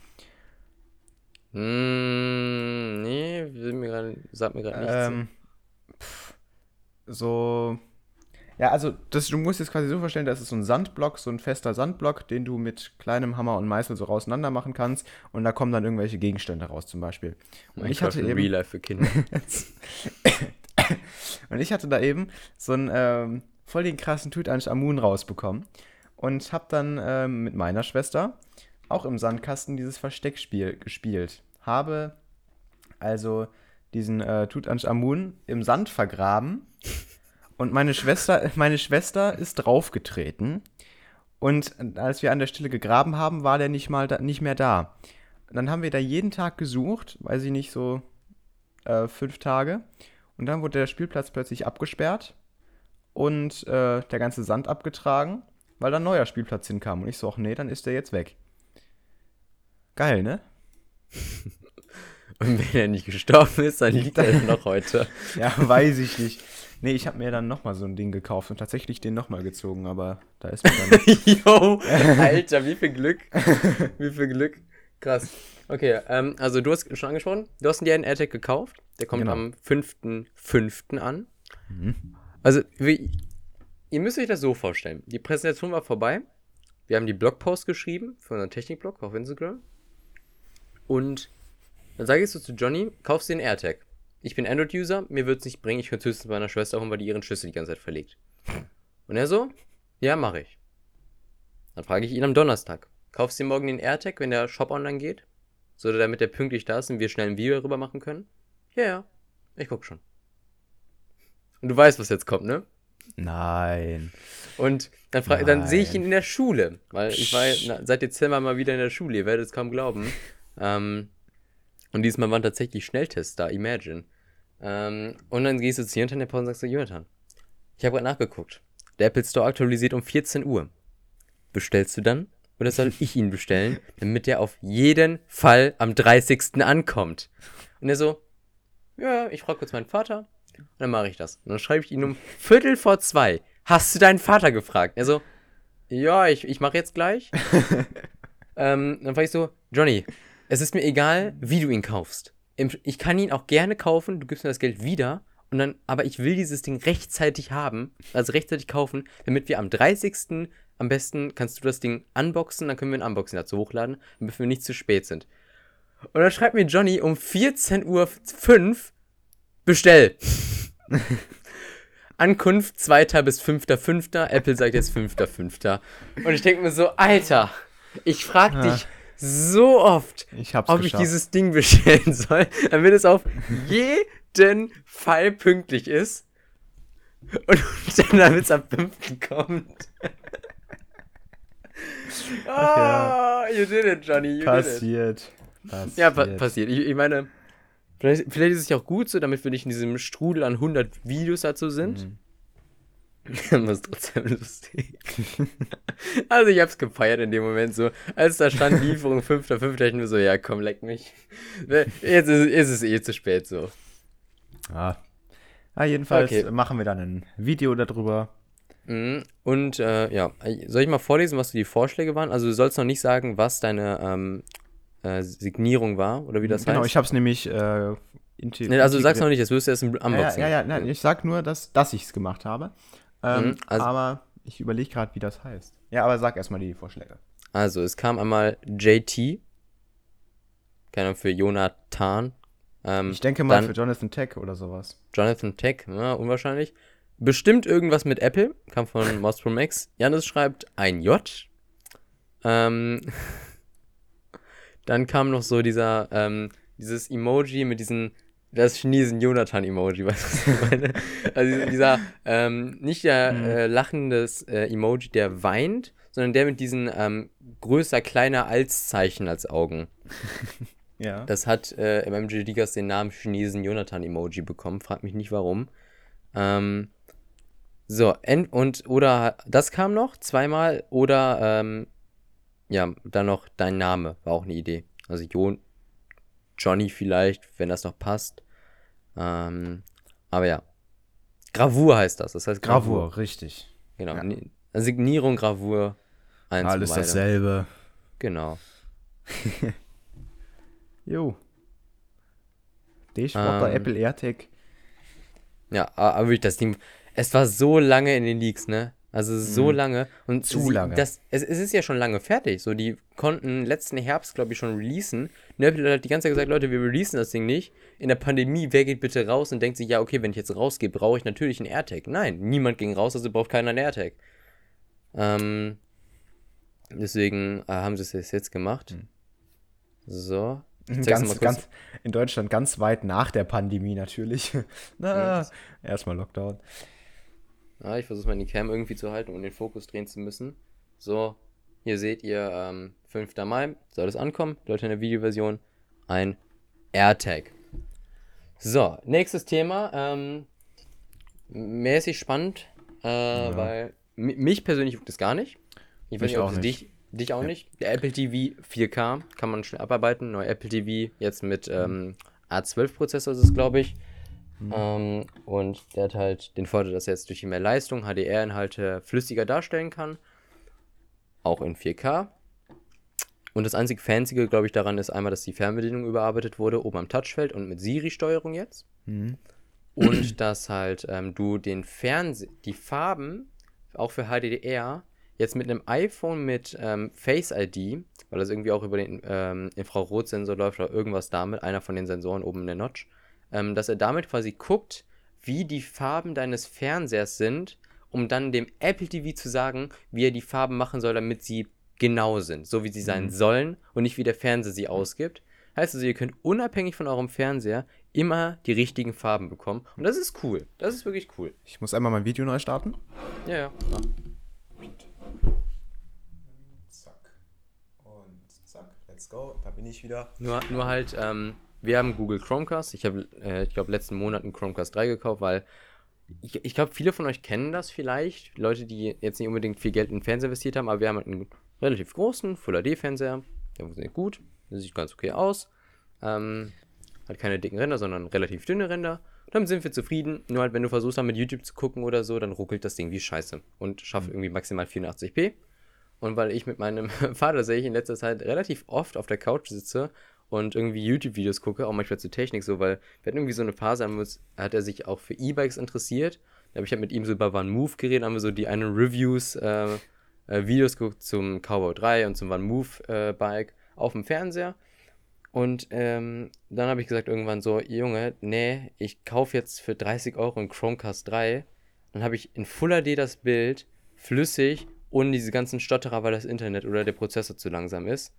Mm, nee, mir grad, sag mir gerade nichts. Ähm, so. Ja, also das, du musst jetzt quasi so vorstellen, das ist so ein Sandblock, so ein fester Sandblock, den du mit kleinem Hammer und Meißel so auseinander machen kannst und da kommen dann irgendwelche Gegenstände raus zum Beispiel. Und ich hatte eben, Real Life für Kinder. Und ich hatte da eben so einen ähm, voll den krassen Tutanchamun rausbekommen und habe dann ähm, mit meiner Schwester auch im Sandkasten dieses Versteckspiel gespielt. Habe also diesen äh, Tutanchamun im Sand vergraben und meine Schwester, meine Schwester ist draufgetreten. Und als wir an der Stelle gegraben haben, war der nicht mal da, nicht mehr da. Dann haben wir da jeden Tag gesucht, weiß ich nicht, so äh, fünf Tage. Und dann wurde der Spielplatz plötzlich abgesperrt und äh, der ganze Sand abgetragen, weil da ein neuer Spielplatz hinkam. Und ich so, ach nee, dann ist der jetzt weg. Geil, ne? Und wenn er nicht gestorben ist, dann liegt er noch heute. ja, weiß ich nicht. Nee, ich habe mir dann nochmal so ein Ding gekauft und tatsächlich den nochmal gezogen, aber da ist mir dann. Yo, Alter, wie viel Glück. Wie viel Glück. Krass. Okay, ähm, also du hast schon angesprochen, du hast dir einen AirTag gekauft. Der kommt genau. am 5.5. an. Mhm. Also, wie, ihr müsst euch das so vorstellen. Die Präsentation war vorbei. Wir haben die Blogpost geschrieben für unseren Technikblog auf Instagram. Und dann sage ich so zu Johnny, kaufst dir einen AirTag. Ich bin Android-User, mir wird es nicht bringen, ich könnte höchstens meiner Schwester holen, weil die ihren Schlüssel die ganze Zeit verlegt. Und er so, ja, mache ich. Dann frage ich ihn am Donnerstag, kaufst du dir morgen den AirTag, wenn der Shop online geht? So, damit der pünktlich da ist und wir schnell ein Video darüber machen können? Ja, ja. Ich guck schon. Und du weißt, was jetzt kommt, ne? Nein. Und dann, dann sehe ich ihn in der Schule, weil ich war na, seit Dezember mal wieder in der Schule, ihr werdet es kaum glauben. Ähm, und diesmal waren tatsächlich Schnelltests da, imagine. Ähm, und dann gehst du zu Jonathan der Pause und sagst so, Jonathan, ich habe gerade nachgeguckt. Der Apple Store aktualisiert um 14 Uhr. Bestellst du dann? Oder soll ich ihn bestellen, damit der auf jeden Fall am 30. ankommt? Und er so, ja, ich frage kurz meinen Vater und dann mache ich das. Und dann schreibe ich ihn um Viertel vor zwei. Hast du deinen Vater gefragt? Er so, ja, ich, ich mache jetzt gleich. ähm, dann frage ich so, Johnny, es ist mir egal, wie du ihn kaufst. Ich kann ihn auch gerne kaufen, du gibst mir das Geld wieder Und dann, aber ich will dieses Ding rechtzeitig haben, also rechtzeitig kaufen, damit wir am 30. am besten kannst du das Ding unboxen, dann können wir ein Unboxing dazu hochladen, damit wir nicht zu spät sind. Und dann schreibt mir Johnny um 14.05 Uhr, bestell. Ankunft 2. bis 5.5. Apple sagt jetzt 5.5. Und ich denke mir so, Alter, ich frage dich ja. so oft, ich ob geschafft. ich dieses Ding bestellen soll, damit es auf jeden Fall pünktlich ist. Und dann, damit es am 5. kommt. Ah, ja. you did it, Johnny. You passiert. Did it. Passiert. Ja, pa passiert. Ich, ich meine, Vielleicht, vielleicht, ist es ja auch gut so, damit wir nicht in diesem Strudel an 100 Videos dazu sind. Mhm. Aber ist trotzdem lustig. also ich hab's gefeiert in dem Moment so. Als da stand Lieferung 5.5. ich nur so, ja komm, leck mich. Jetzt ist, ist es eh zu spät so. Ah. ah jedenfalls okay. machen wir dann ein Video darüber. Mhm. Und äh, ja, soll ich mal vorlesen, was die Vorschläge waren? Also du sollst noch nicht sagen, was deine ähm, äh, Signierung war, oder wie das genau, heißt. Genau, ich habe es nämlich äh, nee, Also sag's noch nicht, das wirst du erst im Unboxing. Ja, ja, ja, nein, ich sag nur, dass, dass ich es gemacht habe. Ähm, mhm, also, aber ich überlege gerade, wie das heißt. Ja, aber sag erstmal die Vorschläge. Also, es kam einmal JT, keine Ahnung, für Jonathan. Ähm, ich denke mal für Jonathan Tech oder sowas. Jonathan Tech, ja, unwahrscheinlich. Bestimmt irgendwas mit Apple, kam von Mouse Pro Max. Janis schreibt ein J. Ähm, Dann kam noch so dieser, ähm, dieses Emoji mit diesen, das Chinesen Jonathan-Emoji, weißt du, was ich meine? Also dieser, ähm, nicht der mhm. äh, lachendes äh, Emoji, der weint, sondern der mit diesen ähm, größer, kleiner als Zeichen als Augen. ja. Das hat äh, im MG Digas den Namen Chinesen Jonathan-Emoji bekommen, frag mich nicht warum. Ähm, so, und, oder, das kam noch zweimal, oder, ähm, ja, dann noch dein Name war auch eine Idee. Also Jon, Johnny vielleicht, wenn das noch passt. Ähm, aber ja. Gravur heißt das. Das heißt Gravur. Gravur richtig. Genau. Ja. Signierung, Gravur. Eins Alles dasselbe. Genau. jo. Dishwater ähm, Apple AirTag. Ja, aber wirklich das Ding. Es war so lange in den Leaks, ne? Also so mhm. lange. Und zu lange. Das, es, es, ist ja schon lange fertig. So, die konnten letzten Herbst, glaube ich, schon releasen. Apple hat die ganze Zeit gesagt, Leute, wir releasen das Ding nicht. In der Pandemie, wer geht bitte raus und denkt sich, ja, okay, wenn ich jetzt rausgehe, brauche ich natürlich einen AirTag. Nein, niemand ging raus, also braucht keiner einen AirTag. Ähm, deswegen äh, haben sie es jetzt gemacht. Mhm. So. Ganz, ganz, in Deutschland ganz weit nach der Pandemie natürlich. Na, ja, erstmal Lockdown. Ja, ich versuche mal die Cam irgendwie zu halten, um den Fokus drehen zu müssen. So, hier seht ihr, ähm, 5. Mai soll es ankommen. Leute in der Videoversion. Ein AirTag. So, nächstes Thema. Ähm, mäßig spannend, äh, ja. weil mich persönlich juckt es gar nicht. Ich weiß nicht, ob es dich, dich auch ja. nicht. Der Apple TV 4K kann man schnell abarbeiten. Neuer Apple TV jetzt mit ähm, A12-Prozessor ist es, glaube ich. Mhm. Ähm, und der hat halt den Vorteil, dass er jetzt durch die mehr Leistung HDR-Inhalte flüssiger darstellen kann. Auch in 4K. Und das einzige Fancy, glaube ich, daran ist einmal, dass die Fernbedienung überarbeitet wurde, oben am Touchfeld und mit Siri-Steuerung jetzt. Mhm. Und dass halt ähm, du den Fernseh, die Farben, auch für HDR, jetzt mit einem iPhone mit ähm, Face ID, weil das irgendwie auch über den ähm, Infrarotsensor läuft oder irgendwas damit, einer von den Sensoren oben in der Notch, ähm, dass er damit quasi guckt, wie die Farben deines Fernsehers sind, um dann dem Apple TV zu sagen, wie er die Farben machen soll, damit sie genau sind, so wie sie sein mhm. sollen und nicht wie der Fernseher sie ausgibt. Heißt also, ihr könnt unabhängig von eurem Fernseher immer die richtigen Farben bekommen. Und das ist cool. Das ist wirklich cool. Ich muss einmal mein Video neu starten. Ja, ja. ja. Zack. Und zack. Let's go. Da bin ich wieder. Nur, nur halt, ähm, wir haben Google Chromecast. Ich habe, äh, ich glaube, letzten Monat einen Chromecast 3 gekauft, weil ich, ich glaube, viele von euch kennen das vielleicht. Leute, die jetzt nicht unbedingt viel Geld in den Fernseher investiert haben, aber wir haben halt einen relativ großen Full HD-Fernseher. Der funktioniert gut. Der sieht ganz okay aus. Ähm, hat keine dicken Ränder, sondern relativ dünne Ränder. Damit sind wir zufrieden. Nur halt, wenn du versuchst, dann mit YouTube zu gucken oder so, dann ruckelt das Ding wie Scheiße und schafft irgendwie maximal 84p. Und weil ich mit meinem Vater sehe ich in letzter Zeit relativ oft auf der Couch sitze und irgendwie YouTube-Videos gucke, auch manchmal zur Technik so, weil wir hatten irgendwie so eine Phase, uns, hat er sich auch für E-Bikes interessiert. Da habe ich halt mit ihm so über One Move geredet, haben wir so die einen Reviews, äh, äh, Videos geguckt zum Cowboy 3 und zum One Move äh, Bike auf dem Fernseher. Und ähm, dann habe ich gesagt irgendwann so, Junge, nee, ich kaufe jetzt für 30 Euro einen Chromecast 3. Dann habe ich in Full HD das Bild, flüssig, ohne diese ganzen Stotterer, weil das Internet oder der Prozessor zu langsam ist.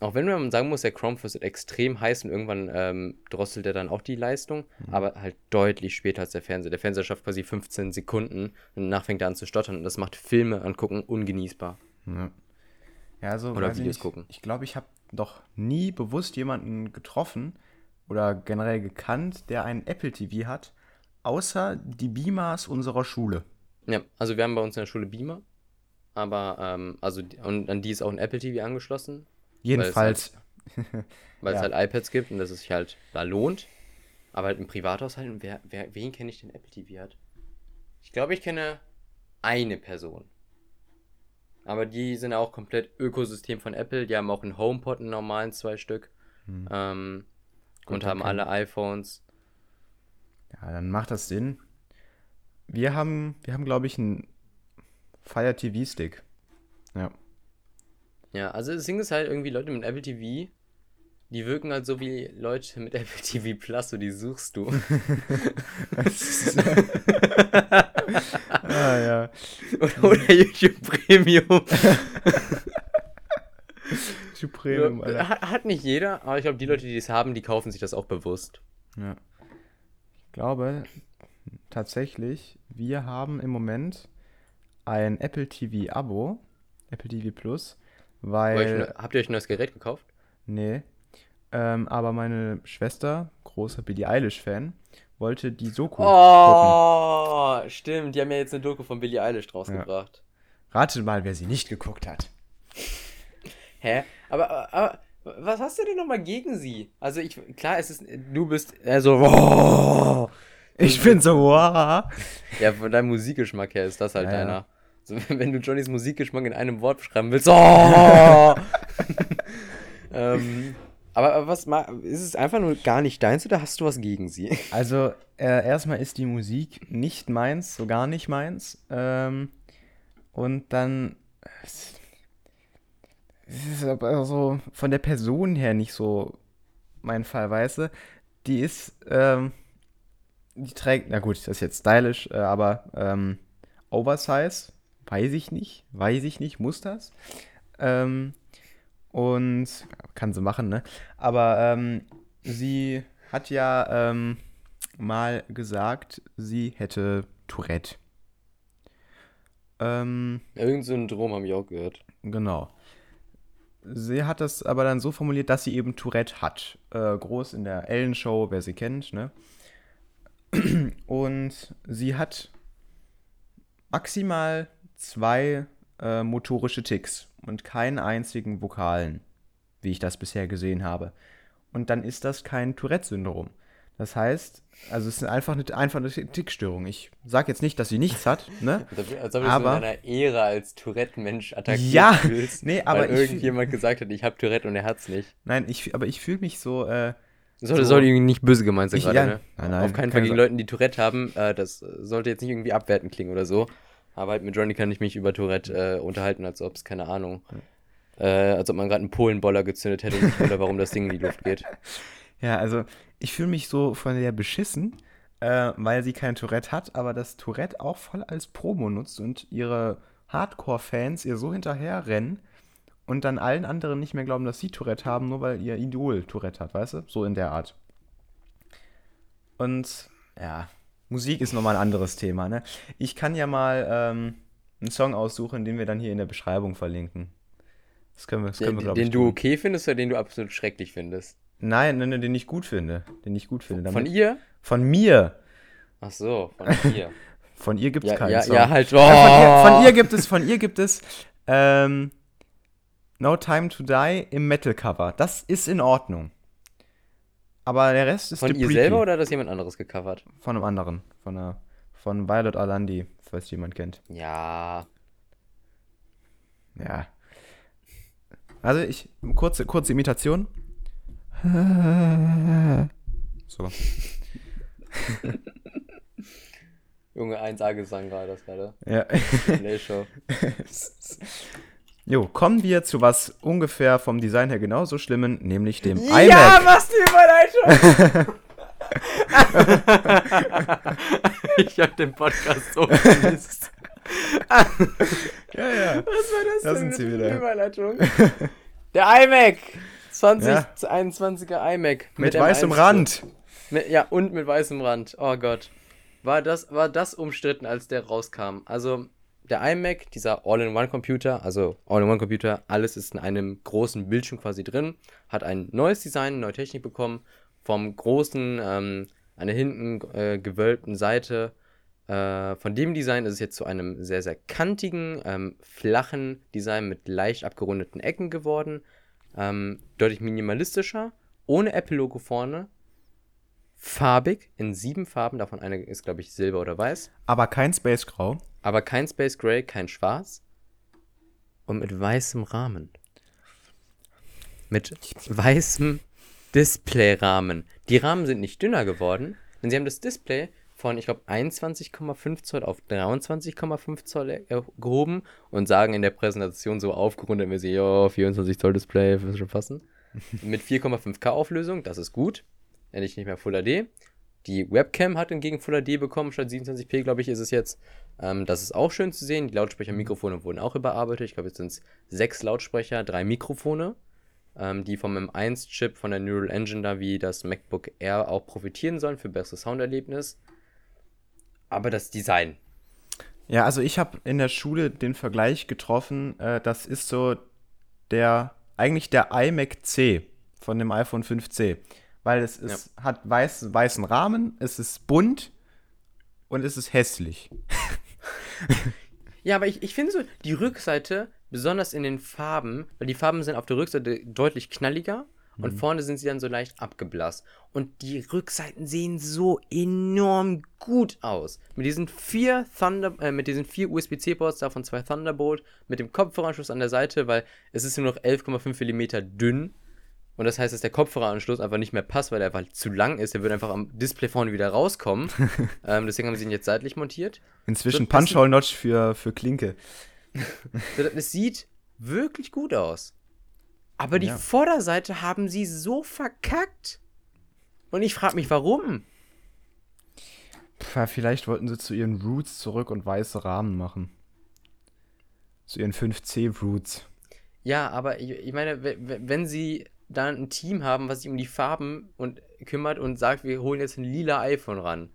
Auch wenn man sagen muss, der Chromecast ist extrem heiß und irgendwann ähm, drosselt er dann auch die Leistung, mhm. aber halt deutlich später als der Fernseher. Der Fernseher schafft quasi 15 Sekunden und danach fängt er an zu stottern und das macht Filme angucken ungenießbar. Ja, ja also oder Videos ich, gucken. Ich glaube, ich habe doch nie bewusst jemanden getroffen oder generell gekannt, der einen Apple TV hat, außer die Beamers unserer Schule. Ja, also wir haben bei uns in der Schule Beamer, aber ähm, also und an die ist auch ein Apple TV angeschlossen. Jedenfalls. Weil es halt, ja. halt iPads gibt und dass es sich halt da lohnt. Aber halt im Privathaushalt, wer, wer, wen kenne ich, den Apple TV hat? Ich glaube, ich kenne eine Person. Aber die sind auch komplett Ökosystem von Apple. Die haben auch einen HomePod, einen normalen, zwei Stück. Hm. Ähm, Gut, und haben alle iPhones. Ja, dann macht das Sinn. Wir haben, wir haben glaube ich, einen Fire TV Stick. Ja. Ja, also das Ding ist halt irgendwie Leute mit Apple TV, die wirken halt so wie Leute mit Apple TV Plus, so die suchst du. ah, ja. Oder, oder YouTube Premium. YouTube Premium, Alter. Hat, hat nicht jeder, aber ich glaube, die Leute, die es haben, die kaufen sich das auch bewusst. Ja. Ich glaube tatsächlich, wir haben im Moment ein Apple TV Abo, Apple TV Plus, weil. Habt ihr euch ein neues Gerät gekauft? Nee. Ähm, aber meine Schwester, großer Billie Eilish-Fan, wollte die Doku oh, gucken. stimmt. Die haben ja jetzt eine Doku von Billie Eilish rausgebracht. Ja. Ratet mal, wer sie nicht geguckt hat. Hä? Aber, aber was hast du denn nochmal gegen sie? Also ich, klar, es ist, du bist, also, oh, ich bin so, wow. Ja, von deinem Musikgeschmack her ist das halt ja, deiner. Ja. So, wenn du Johnnys Musikgeschmack in einem Wort beschreiben willst, oh! ähm, aber, was ist es einfach nur gar nicht deins oder hast du was gegen sie? Also, äh, erstmal ist die Musik nicht meins, so gar nicht meins. Ähm, und dann es ist aber so von der Person her nicht so mein Fall, weißt du? Die ist, ähm, die trägt, na gut, das ist jetzt stylisch, äh, aber ähm, Oversize, weiß ich nicht, weiß ich nicht, muss das. Ähm, und kann sie machen, ne? Aber ähm, sie hat ja ähm, mal gesagt, sie hätte Tourette. Ähm, Irgend Syndrom haben wir auch gehört. Genau. Sie hat das aber dann so formuliert, dass sie eben Tourette hat. Äh, groß in der Ellen-Show, wer sie kennt, ne? Und sie hat maximal zwei äh, motorische Ticks und keinen einzigen Vokalen, wie ich das bisher gesehen habe. Und dann ist das kein Tourette-Syndrom. Das heißt, also es ist einfach eine, einfach eine Tickstörung. Ich sage jetzt nicht, dass sie nichts hat, ne? Als ob du aber, in deiner Ehre als Tourette-Mensch attackiert ja, fühlst, nee, aber weil irgendjemand gesagt hat, ich habe Tourette und er hat's nicht. Nein, ich, aber ich fühle mich so, äh, soll, so, soll irgendwie nicht böse gemeint sein gerade, ja, ne? Nein, nein, Auf keinen Fall gegen Leute, die Tourette haben. Äh, das sollte jetzt nicht irgendwie abwertend klingen oder so. Aber halt mit Johnny kann ich mich über Tourette äh, unterhalten, als ob es, keine Ahnung, äh, als ob man gerade einen Polenboller gezündet hätte und nicht oder warum das Ding in die Luft geht. Ja, also ich fühle mich so von der beschissen, äh, weil sie kein Tourette hat, aber das Tourette auch voll als Promo nutzt und ihre Hardcore-Fans ihr so hinterherrennen und dann allen anderen nicht mehr glauben, dass sie Tourette haben, nur weil ihr Idol Tourette hat, weißt du? So in der Art. Und ja, Musik ist nochmal ein anderes Thema. Ne? Ich kann ja mal ähm, einen Song aussuchen, den wir dann hier in der Beschreibung verlinken. Das können wir, das können den, wir Den ich, du okay findest oder den du absolut schrecklich findest? Nein, nein, den ich gut finde. Den ich gut finde. Damit, von ihr? Von mir. Ach so, von ihr. von ihr gibt es ja, keinen ja, Song. Ja, halt. Oh. Von, ihr, von, ihr, gibt es, von ihr gibt es ähm, No Time to Die im Metal-Cover. Das ist in Ordnung. Aber der Rest ist Von ihr selber oder hat das jemand anderes gecovert? Von einem anderen. Von, einer, von Violet Alandi, falls jemand kennt. Ja. Ja. Also ich, kurze, kurze Imitation. So. Junge, 1A-Gesang gerade, das gerade. Ja. Play-Show. Jo, kommen wir zu was ungefähr vom Design her genauso schlimmen, nämlich dem Ja, iMac. was die Überleitung! ich hab den Podcast so vermisst. Ja, ja. Was war das Da denn sind sie wieder. Überleitung? Der iMac! 2021er iMac. Mit dem weißem M1 Rand. Mit, ja, und mit weißem Rand. Oh Gott. War das, war das umstritten, als der rauskam? Also, der iMac, dieser All-in-One-Computer, also All-in-One-Computer, alles ist in einem großen Bildschirm quasi drin, hat ein neues Design, neue Technik bekommen. Vom großen, ähm, der hinten äh, gewölbten Seite. Äh, von dem Design ist es jetzt zu einem sehr, sehr kantigen, ähm, flachen Design mit leicht abgerundeten Ecken geworden. Ähm, deutlich minimalistischer, ohne Apple-Logo vorne, farbig in sieben Farben, davon eine ist, glaube ich, silber oder weiß, Aber kein Space Grau. Aber kein Space Gray, kein Schwarz und mit weißem Rahmen. Mit weißem Displayrahmen. Die Rahmen sind nicht dünner geworden, denn sie haben das Display von, ich glaube, 21,5 Zoll auf 23,5 Zoll gehoben und sagen in der Präsentation so aufgerundet, wir sehen, ja, 24 Zoll Display, wird schon passen. Mit 4,5K Auflösung, das ist gut. Endlich nicht mehr Full HD. Die Webcam hat hingegen Full HD bekommen, statt 27p, glaube ich, ist es jetzt. Ähm, das ist auch schön zu sehen. Die Lautsprecher und Mikrofone wurden auch überarbeitet. Ich glaube, jetzt sind es sechs Lautsprecher, drei Mikrofone, ähm, die vom M1-Chip von der Neural Engine da wie das MacBook Air auch profitieren sollen für besseres Sounderlebnis. Aber das Design. Ja, also ich habe in der Schule den Vergleich getroffen, äh, das ist so der, eigentlich der iMac C von dem iPhone 5C. Weil es ist, hat weiß, weißen Rahmen, es ist bunt und es ist hässlich. Ja, aber ich, ich finde so, die Rückseite, besonders in den Farben, weil die Farben sind auf der Rückseite deutlich knalliger und vorne sind sie dann so leicht abgeblasst. Und die Rückseiten sehen so enorm gut aus. Mit diesen vier Thunder, äh, mit diesen vier USB-C-Ports, davon zwei Thunderbolt, mit dem Kopfhöreranschluss an der Seite, weil es ist nur noch 11,5 mm dünn. Und das heißt, dass der Kopfhöreranschluss einfach nicht mehr passt, weil er einfach zu lang ist. Der würde einfach am Display vorne wieder rauskommen. ähm, deswegen haben sie ihn jetzt seitlich montiert. Inzwischen Punch-Hole-Notch für, für Klinke. Es sieht wirklich gut aus. Aber die Ja. Vorderseite haben sie so verkackt. Und ich frage mich, warum? Pff, vielleicht wollten sie zu ihren Roots zurück und weiße Rahmen machen. Zu ihren 5C-Roots. Ja, aber ich, ich meine, we- we- wenn sie da ein Team haben, was sich um die Farben und kümmert und sagt, wir holen jetzt ein lila iPhone ran.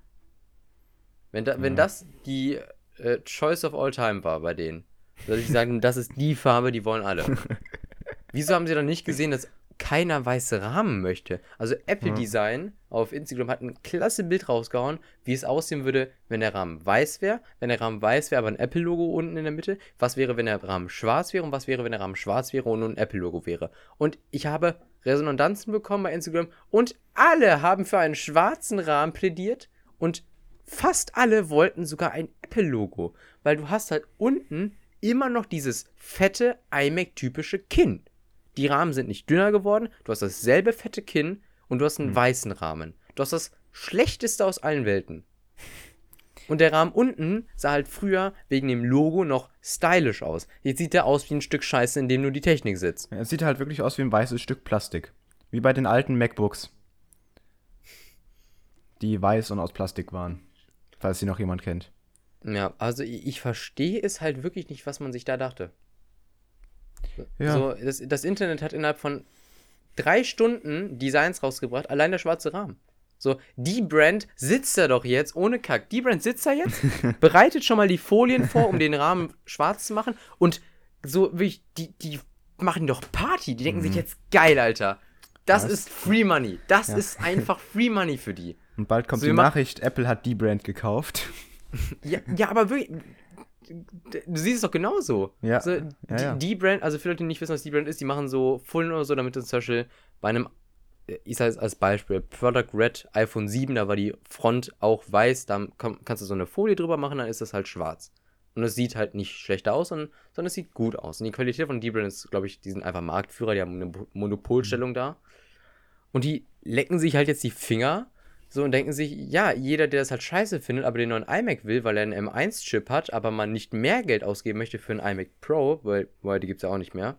Wenn, da, wenn das die äh, Choice of All Time war bei denen, würde ich sagen, das ist die Farbe, die wollen alle. Wieso haben sie dann nicht gesehen, dass keiner weiße Rahmen möchte? Also Apple Design auf Instagram hat ein klasse Bild rausgehauen, wie es aussehen würde, wenn der Rahmen weiß wäre. Wenn der Rahmen weiß wäre, aber ein Apple-Logo unten in der Mitte. Was wäre, wenn der Rahmen schwarz wäre? Und was wäre, wenn der Rahmen schwarz wäre und nur ein Apple-Logo wäre? Und ich habe Resonanzen bekommen bei Instagram und alle haben für einen schwarzen Rahmen plädiert und fast alle wollten sogar ein Apple-Logo, weil du hast halt unten immer noch dieses fette iMac-typische Kinn. Die Rahmen sind nicht dünner geworden, du hast dasselbe fette Kinn und du hast einen weißen Rahmen. Du hast das schlechteste aus allen Welten. Und der Rahmen unten sah halt früher wegen dem Logo noch stylisch aus. Jetzt sieht der aus wie ein Stück Scheiße, in dem nur die Technik sitzt. Es sieht halt wirklich aus wie ein weißes Stück Plastik. Wie bei den alten MacBooks. Die weiß und aus Plastik waren. Falls sie noch jemand kennt. Ja, also ich, ich verstehe es halt wirklich nicht, was man sich da dachte. Ja. So, das, das Internet hat innerhalb von drei Stunden Designs rausgebracht, allein der schwarze Rahmen. So, die Brand sitzt da doch jetzt, ohne Kack. Die Brand sitzt da jetzt, bereitet schon mal die Folien vor, um den Rahmen schwarz zu machen. Und so, wirklich, die, die machen doch Party. Die denken sich jetzt, geil, Alter. Das Das- ist Free Money. Das Ja. ist einfach Free Money für die. Und bald kommt So, die Nachricht, Apple hat die Brand gekauft. Ja, ja aber wirklich. Du siehst es doch genauso. Ja, So, ja, die, ja. die Brand, also für Leute, die nicht wissen, was die Brand ist, die machen so Fullen oder so, damit du zum Beispiel bei einem, äh, ich sage es als Beispiel, Product Red iPhone 7, da war die Front auch weiß, da kannst du so eine Folie drüber machen, dann ist das halt schwarz. Und es sieht halt nicht schlecht aus, sondern, sondern es sieht gut aus. Und die Qualität von D-Brand ist, glaube ich, die sind einfach Marktführer, die haben eine Monopolstellung da. Und die lecken sich halt jetzt die Finger so und denken sich, ja, jeder, der das halt scheiße findet, aber den neuen iMac will, weil er einen M1-Chip hat, aber man nicht mehr Geld ausgeben möchte für einen iMac Pro, weil, weil die gibt es ja auch nicht mehr,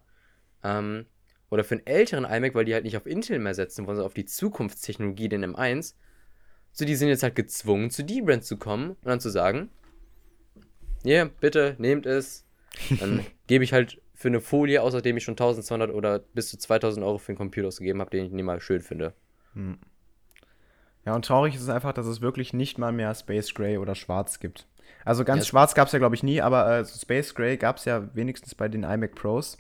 ähm, oder für einen älteren iMac, weil die halt nicht auf Intel mehr setzen wollen, sondern auf die Zukunftstechnologie, den M1, so die sind jetzt halt gezwungen, zu D-Brand zu kommen und dann zu sagen, ja, yeah, bitte, nehmt es, dann gebe ich halt für eine Folie, außerdem ich schon 1200 oder bis zu 2000 Euro für einen Computer ausgegeben habe, den ich nicht mal schön finde. Hm. Ja, und traurig ist es einfach, dass es wirklich nicht mal mehr Space Gray oder Schwarz gibt. Also ganz ja. schwarz gab es ja, glaube ich, nie, aber äh, Space Gray gab es ja wenigstens bei den iMac Pros.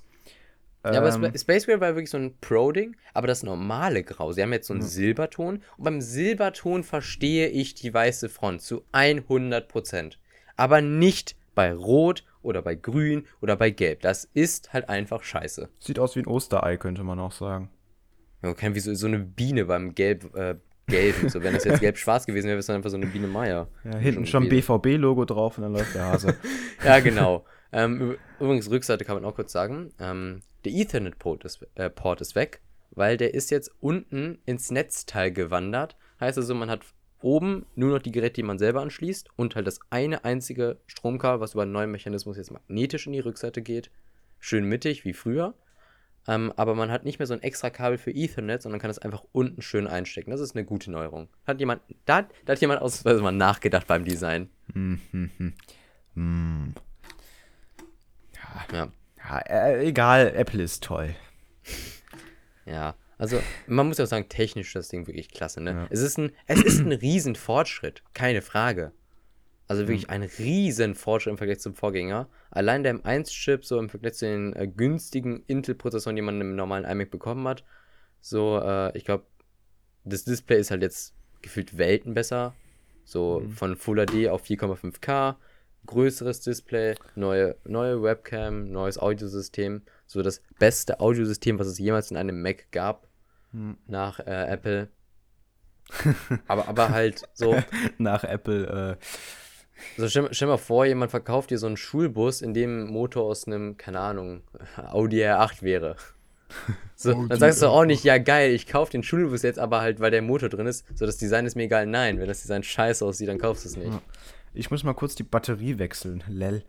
Ja, aber ähm, Space Gray war wirklich so ein Pro-Ding, aber das normale Grau. Sie haben jetzt so einen mhm. Silberton und beim Silberton verstehe ich die weiße Front zu 100%. Aber nicht bei Rot oder bei Grün oder bei Gelb. Das ist halt einfach scheiße. Sieht aus wie ein Osterei, könnte man auch sagen. Ja, kein wie so, so eine Biene beim Gelb, äh, Gelben. So, wenn das jetzt gelb-schwarz gewesen wäre, wäre es einfach so eine Biene Meier. Ja, hinten schon BVB-Logo drauf und dann läuft der Hase. ja, genau. Ähm, übrigens, Rückseite kann man auch kurz sagen. Ähm, der Ethernet-Port ist, äh, Port ist weg, weil der ist jetzt unten ins Netzteil gewandert. Heißt also, man hat oben nur noch die Geräte, die man selber anschließt und halt das eine einzige Stromkabel, was über einen neuen Mechanismus jetzt magnetisch in die Rückseite geht. Schön mittig, wie früher. Ähm, aber man hat nicht mehr so ein extra Kabel für Ethernet, sondern kann es einfach unten schön einstecken. Das ist eine gute Neuerung. Hat jemand, da, da hat jemand ausnahmsweise mal nachgedacht beim Design. Hm. Ja. ja. ja äh, egal, Apple ist toll. ja, also man muss ja auch sagen, technisch ist das Ding wirklich klasse. Ne? Ja. Es, ist ein, es ist ein Riesenfortschritt, keine Frage. Also wirklich ein riesen Fortschritt im Vergleich zum Vorgänger. Allein der M1-Chip, so im Vergleich zu den äh, günstigen Intel-Prozessoren, die man im normalen iMac bekommen hat. So, äh, ich glaube, das Display ist halt jetzt gefühlt Welten besser. So mhm. von Full HD auf 4,5K, größeres Display, neue, neue Webcam, neues Audiosystem. So das beste Audiosystem, was es jemals in einem Mac gab, mhm. nach äh, Apple. aber, aber halt so. nach Apple, äh also stell, stell mal vor, jemand verkauft dir so einen Schulbus, in dem Motor aus einem, keine Ahnung, Audi R8 wäre. So, Audi dann sagst du auch nicht, ja geil, ich kaufe den Schulbus jetzt, aber halt, weil der Motor drin ist, so das Design ist mir egal. Nein, wenn das Design scheiße aussieht, dann kaufst du es nicht. Ich muss mal kurz die Batterie wechseln, lel.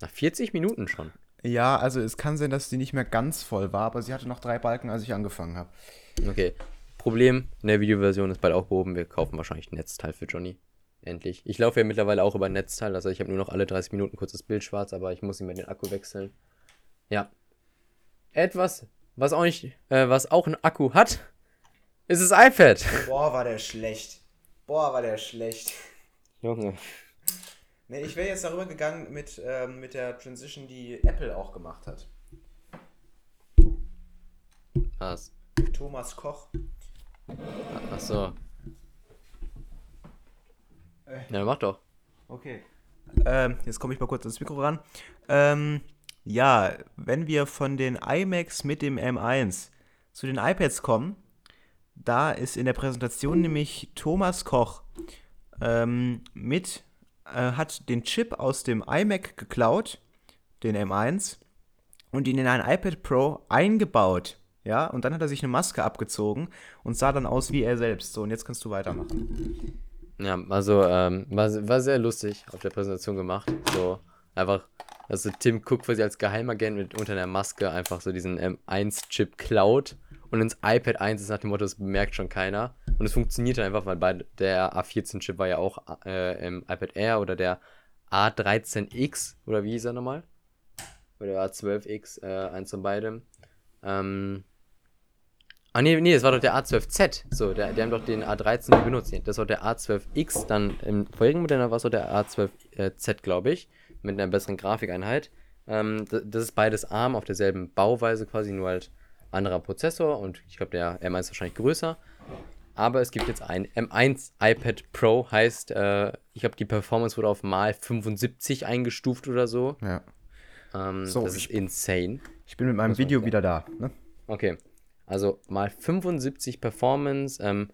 Nach 40 Minuten schon. Ja, also es kann sein, dass sie nicht mehr ganz voll war, aber sie hatte noch drei Balken, als ich angefangen habe. Okay. Problem in der Videoversion ist bald auch behoben. Wir kaufen wahrscheinlich ein Netzteil für Johnny. Endlich. Ich laufe ja mittlerweile auch über ein Netzteil, also ich habe nur noch alle 30 Minuten kurzes Bild schwarz, aber ich muss ihm den Akku wechseln. Ja. Etwas, was auch nicht, äh, was auch einen Akku hat, ist das iPad. Boah, war der schlecht. Boah, war der schlecht. Junge. Nee, ich wäre jetzt darüber gegangen mit, ähm, mit der Transition, die Apple auch gemacht hat. Was? Thomas Koch. Achso. Ja, mach doch. Okay. Ähm, jetzt komme ich mal kurz ans Mikro ran. Ähm, ja, wenn wir von den iMacs mit dem M1 zu den iPads kommen, da ist in der Präsentation nämlich Thomas Koch ähm, mit, äh, hat den Chip aus dem iMac geklaut, den M1, und ihn in ein iPad Pro eingebaut. Ja, und dann hat er sich eine Maske abgezogen und sah dann aus wie er selbst. So, und jetzt kannst du weitermachen. Ja, also ähm, war, war sehr lustig auf der Präsentation gemacht. So einfach, also Tim Cook quasi als Geheimagent mit unter der Maske einfach so diesen M1-Chip klaut und ins iPad 1 ist nach dem Motto, das bemerkt schon keiner. Und es funktioniert einfach, weil bei der A14-Chip war ja auch äh, im iPad Air oder der A13X oder wie hieß er nochmal? Oder der A12X, äh, eins von beidem. Ähm, Ah, nee, nee, das war doch der A12Z. So, der, die haben doch den A13 nie benutzt. Das war der A12X. Dann im vorigen Modell war es so der A12Z, glaube ich. Mit einer besseren Grafikeinheit. Ähm, das ist beides ARM auf derselben Bauweise quasi, nur halt anderer Prozessor. Und ich glaube, der M1 ist wahrscheinlich größer. Aber es gibt jetzt ein M1 iPad Pro, heißt, äh, ich glaube, die Performance wurde auf mal 75 eingestuft oder so. Ja. Ähm, so das ist insane. Ich bin mit meinem Video wieder da. Ne? Okay. Also mal 75 Performance. Ähm,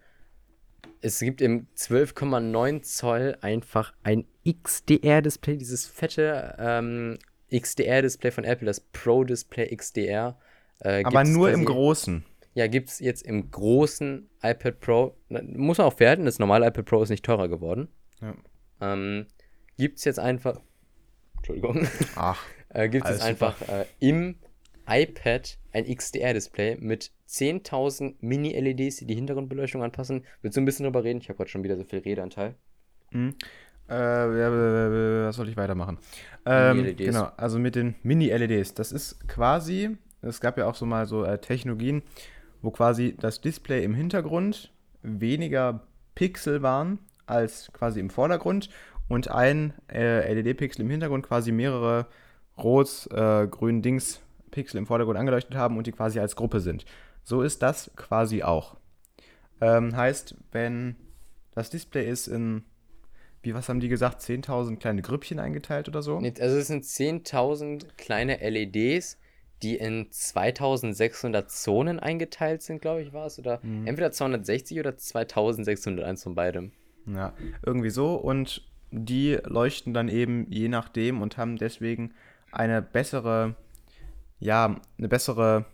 es gibt im 12,9 Zoll einfach ein XDR-Display, dieses fette ähm, XDR-Display von Apple, das Pro-Display XDR. Äh, Aber nur im Großen. ja, gibt es jetzt im großen iPad Pro, muss man auch verhalten, das normale iPad Pro ist nicht teurer geworden. Ja. Ähm, gibt es jetzt einfach, Entschuldigung, Ach, äh, gibt es einfach äh, im iPad ein XDR-Display mit 10.000 Mini-LEDs, die die Hintergrundbeleuchtung anpassen. Willst du ein bisschen drüber reden? Ich habe gerade schon wieder so viel Redeanteil. Mhm. Äh, was soll ich weitermachen? Ähm, genau, also mit den Mini-LEDs. Das ist quasi, es gab ja auch so mal so äh, Technologien, wo quasi das Display im Hintergrund weniger Pixel waren als quasi im Vordergrund und ein äh, LED-Pixel im Hintergrund quasi mehrere rot, äh, im Vordergrund angeleuchtet haben und die quasi als Gruppe sind. So ist das quasi auch. Ähm, heißt, wenn das Display ist in, wie was haben die gesagt, 10.000 kleine Grüppchen eingeteilt oder so? Also es sind 10.000 kleine LEDs, die in 2600 Zonen eingeteilt sind, glaube ich, war es. Oder mhm. entweder 260 oder 2601 von beidem. Ja, irgendwie so. Und die leuchten dann eben je nachdem und haben deswegen eine bessere, ja, eine bessere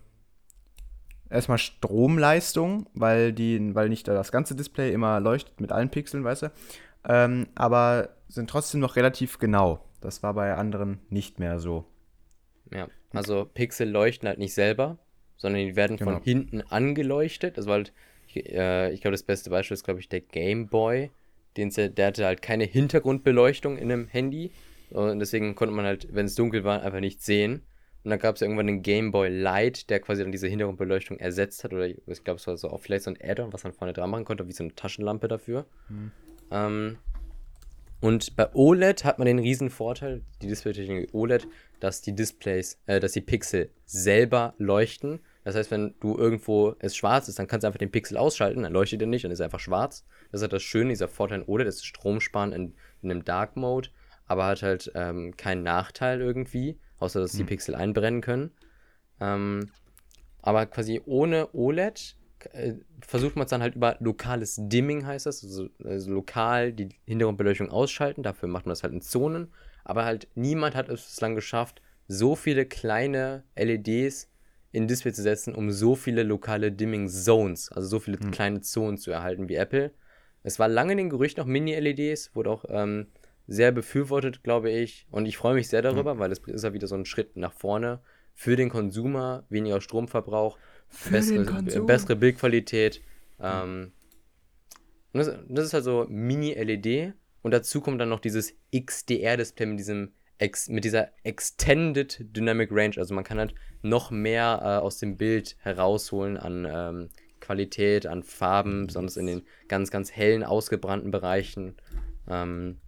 erstmal Stromleistung, weil die, weil nicht das ganze Display immer leuchtet mit allen Pixeln, weißt du. Ähm, aber sind trotzdem noch relativ genau. Das war bei anderen nicht mehr so. Ja, also Pixel leuchten halt nicht selber, sondern die werden genau. von hinten angeleuchtet. Das war halt, ich, äh, ich glaube, das beste Beispiel ist, glaube ich, der Game Boy. Den, der hatte halt keine Hintergrundbeleuchtung in einem Handy. Und deswegen konnte man halt, wenn es dunkel war, einfach nicht sehen. Und dann gab es irgendwann den Game Boy Light, der quasi dann diese Hintergrundbeleuchtung ersetzt hat. Oder ich glaube, es war so auch vielleicht so ein Add-on, was man vorne dran machen konnte, wie so eine Taschenlampe dafür. Mhm. Ähm, und bei OLED hat man den riesen Vorteil, die Display-Technik OLED, dass die Displays, äh, dass die Pixel selber leuchten. Das heißt, wenn du irgendwo es schwarz ist, dann kannst du einfach den Pixel ausschalten, dann leuchtet er nicht und ist einfach schwarz. Das ist halt das Schöne, dieser Vorteil in OLED, ist Stromsparen in, in einem Dark Mode, aber hat halt ähm, keinen Nachteil irgendwie außer dass die hm. Pixel einbrennen können. Ähm, aber quasi ohne OLED äh, versucht man es dann halt über lokales Dimming, heißt das, also, also, lokal die Hintergrundbeleuchtung ausschalten. Dafür macht man das halt in Zonen. Aber halt niemand hat es bislang geschafft, so viele kleine LEDs in Display zu setzen, um so viele lokale Dimming Zones, also so viele hm. kleine Zonen zu erhalten wie Apple. Es war lange in den Gerüchten noch Mini-LEDs, wurde auch ähm, sehr befürwortet, glaube ich. Und ich freue mich sehr darüber, mhm. weil es ist ja wieder so ein Schritt nach vorne für den Konsumer, weniger Stromverbrauch, bessere, bessere Bildqualität. Ähm, und das, das, ist halt so Mini-LED. Und dazu kommt dann noch dieses XDR-Display mit diesem mit dieser Extended Dynamic Range. Also man kann halt noch mehr äh, aus dem Bild herausholen an ähm, Qualität, an Farben, besonders in den ganz, ganz hellen, ausgebrannten Bereichen. Ähm,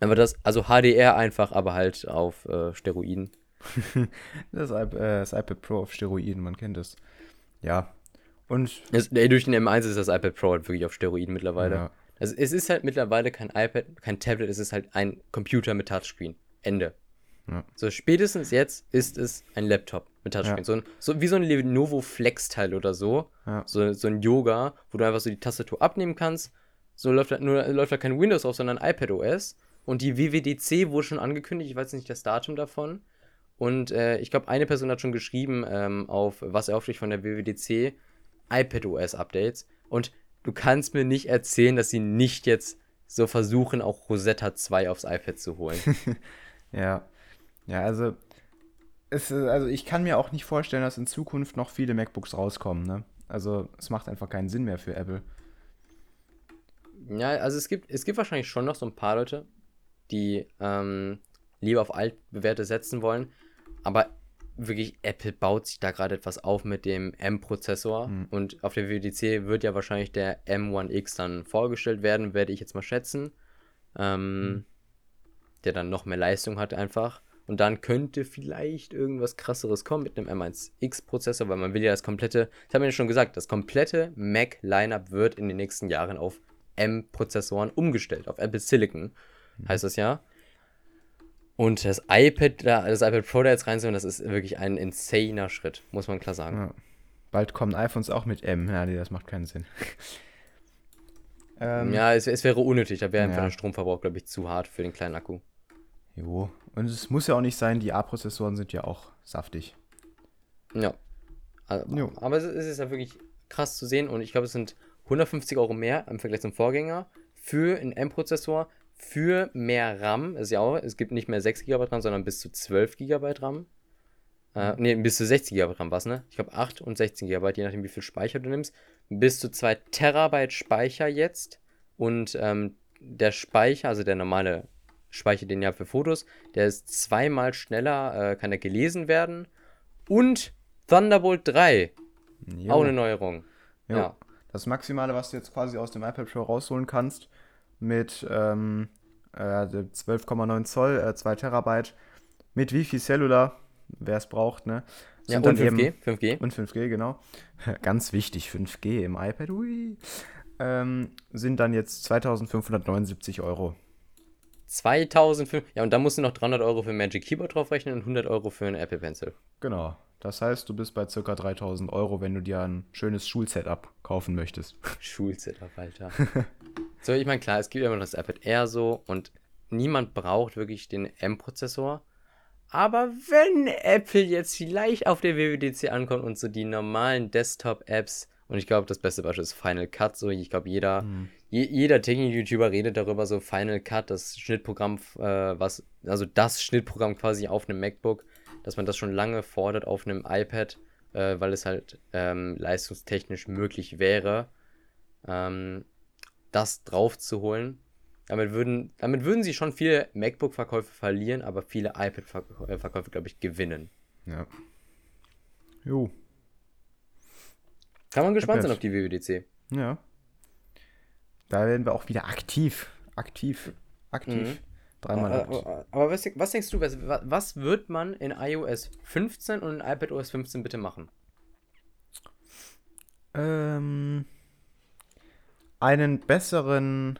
aber das, also HDR einfach, aber halt auf äh, Steroiden. das, äh, das, iPad Pro auf Steroiden, man kennt es. Ja. Und. Es, ey, durch den M1 ist das iPad Pro halt wirklich auf Steroiden mittlerweile. Ja. Also es ist halt mittlerweile kein iPad, kein Tablet, es ist halt ein Computer mit Touchscreen. Ende. Ja. So spätestens jetzt ist es ein Laptop mit Touchscreen. Ja. So, ein, so wie so ein Lenovo Flex-Teil oder so. Ja. so. So ein Yoga, wo du einfach so die Tastatur abnehmen kannst. So läuft da, nur, läuft da kein Windows auf, sondern iPad OS. Und die WWDC wurde schon angekündigt, ich weiß nicht das Datum davon. Und äh, ich glaube, eine Person hat schon geschrieben, ähm, auf was er aufsteht von der WWDC, iPadOS-Updates. Und du kannst mir nicht erzählen, dass sie nicht jetzt so versuchen, auch Rosetta 2 aufs iPad zu holen. ja. Ja, also, es, also ich kann mir auch nicht vorstellen, dass in Zukunft noch viele MacBooks rauskommen. Ne? Also es macht einfach keinen Sinn mehr für Apple. Ja, also es gibt, es gibt wahrscheinlich schon noch so ein paar Leute, die ähm, lieber auf altbewährte setzen wollen. Aber wirklich, Apple baut sich da gerade etwas auf mit dem M-Prozessor. Mhm. Und auf der WWDC wird ja wahrscheinlich der M1X dann vorgestellt werden, werde ich jetzt mal schätzen. Ähm, mhm. Der dann noch mehr Leistung hat einfach. Und dann könnte vielleicht irgendwas krasseres kommen mit einem M1X-Prozessor, weil man will ja das komplette, das haben wir ja schon gesagt, das komplette Mac-Lineup wird in den nächsten Jahren auf M-Prozessoren umgestellt, auf Apple Silicon heißt das ja. Und das iPad, das iPad Pro da jetzt reinzuholen, das ist wirklich ein insaner Schritt, muss man klar sagen. Ja. Bald kommen iPhones auch mit M. Ja, nee, das macht keinen Sinn. ähm, ja, es, es, wäre unnötig. Da wäre einfach ja. der Stromverbrauch, glaube ich, zu hart für den kleinen Akku. Jo. Und es muss ja auch nicht sein, die A-Prozessoren sind ja auch saftig. Ja. Also, aber es ist ja wirklich krass zu sehen und ich glaube, es sind 150 Euro mehr im Vergleich zum Vorgänger für einen M-Prozessor, für mehr RAM. Ist ja auch, es gibt nicht mehr 6 GB RAM, sondern bis zu 12 GB RAM. Äh, ne, bis zu 60 GB RAM was, ne? Ich glaube 8 und 16 GB, je nachdem wie viel Speicher du nimmst. Bis zu 2 Terabyte Speicher jetzt. Und ähm, der Speicher, also der normale Speicher, den ihr habt für Fotos, der ist zweimal schneller, äh, kann er gelesen werden. Und Thunderbolt 3. Jo. Auch eine Neuerung. Jo. Ja. Das Maximale, was du jetzt quasi aus dem iPad Pro rausholen kannst, mit ähm, äh, 12,9 Zoll, äh, 2 Terabyte, mit Wi-Fi Cellular, wer es braucht, ne? Sind ja, und 5G, eben, 5G. Und 5G, genau. Ganz wichtig, 5G im iPad, ui. Ähm, sind dann jetzt 2579 Euro. 2005, ja, und da musst du noch 300 Euro für Magic Keyboard draufrechnen und 100 Euro für einen Apple Pencil. Genau. Das heißt, du bist bei ca. 3000 Euro, wenn du dir ein schönes Schulsetup kaufen möchtest. Schulsetup, Alter. so, ich meine, klar, es gibt immer noch das iPad Air so und niemand braucht wirklich den M-Prozessor. Aber wenn Apple jetzt vielleicht auf der WWDC ankommt und so die normalen Desktop-Apps, und ich glaube, das beste Beispiel ist Final Cut, so ich glaube, jeder, mhm. je, jeder Technik-YouTuber redet darüber, so Final Cut, das Schnittprogramm, äh, was, also das Schnittprogramm quasi auf einem MacBook, dass man das schon lange fordert auf einem iPad, äh, weil es halt ähm, leistungstechnisch möglich wäre, ähm, das drauf zu holen. Damit würden, damit würden sie schon viele MacBook-Verkäufe verlieren, aber viele iPad-Verkäufe, glaube ich, gewinnen. Ja. Jo. Kann man gespannt sein auf die WWDC. Ja. Da werden wir auch wieder aktiv. Aktiv. Aktiv. Mhm. Dreimal aber, aber, aber was, was, denkst du, was, was wird man in iOS 15 und in iPadOS 15 bitte machen? Ähm, einen besseren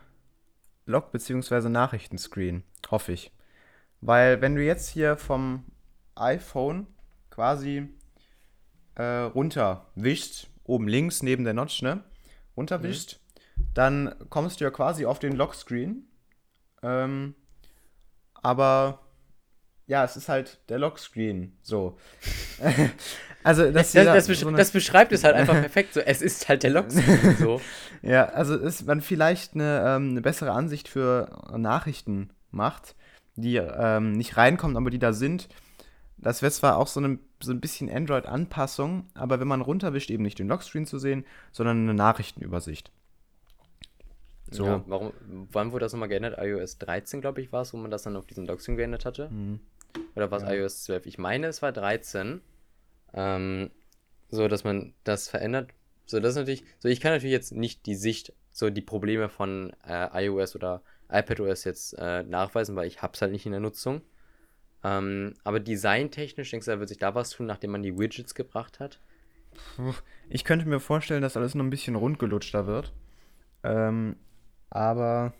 Log- bzw. Nachrichtenscreen, hoffe ich. Weil wenn du jetzt hier vom iPhone quasi äh, runterwischst, oben links neben der Notch, ne? Runterwischst, mhm. dann kommst du ja quasi auf den Lockscreen. Ähm, aber ja, es ist halt der Lockscreen. So. also, das, das, das, besch so das, beschreibt es halt einfach perfekt. So, es ist halt der Lockscreen. So. ja, also ist man vielleicht eine, ähm, eine, bessere Ansicht für Nachrichten macht, die ähm, nicht reinkommen, aber die da sind. Das wäre zwar auch so, eine, so ein bisschen Android-Anpassung, aber wenn man runterwischt, eben nicht den Lockscreen zu sehen, sondern eine Nachrichtenübersicht. So. Ja, warum, wann wurde das nochmal geändert? iOS 13, glaube ich, war es, wo man das dann auf diesen Lockscreen geändert hatte. Mhm. Oder war es ja. iOS 12? Ich meine, es war 13. Ähm, so, dass man das verändert. So, das ist natürlich, so, ich kann natürlich jetzt nicht die Sicht, so die Probleme von äh, iOS oder iPadOS jetzt äh, nachweisen, weil ich hab's halt nicht in der Nutzung. Ähm, aber designtechnisch, denkst du, da wird sich da was tun, nachdem man die Widgets gebracht hat? Ich könnte mir vorstellen, dass alles noch ein bisschen rundgelutschter wird. Ähm, aber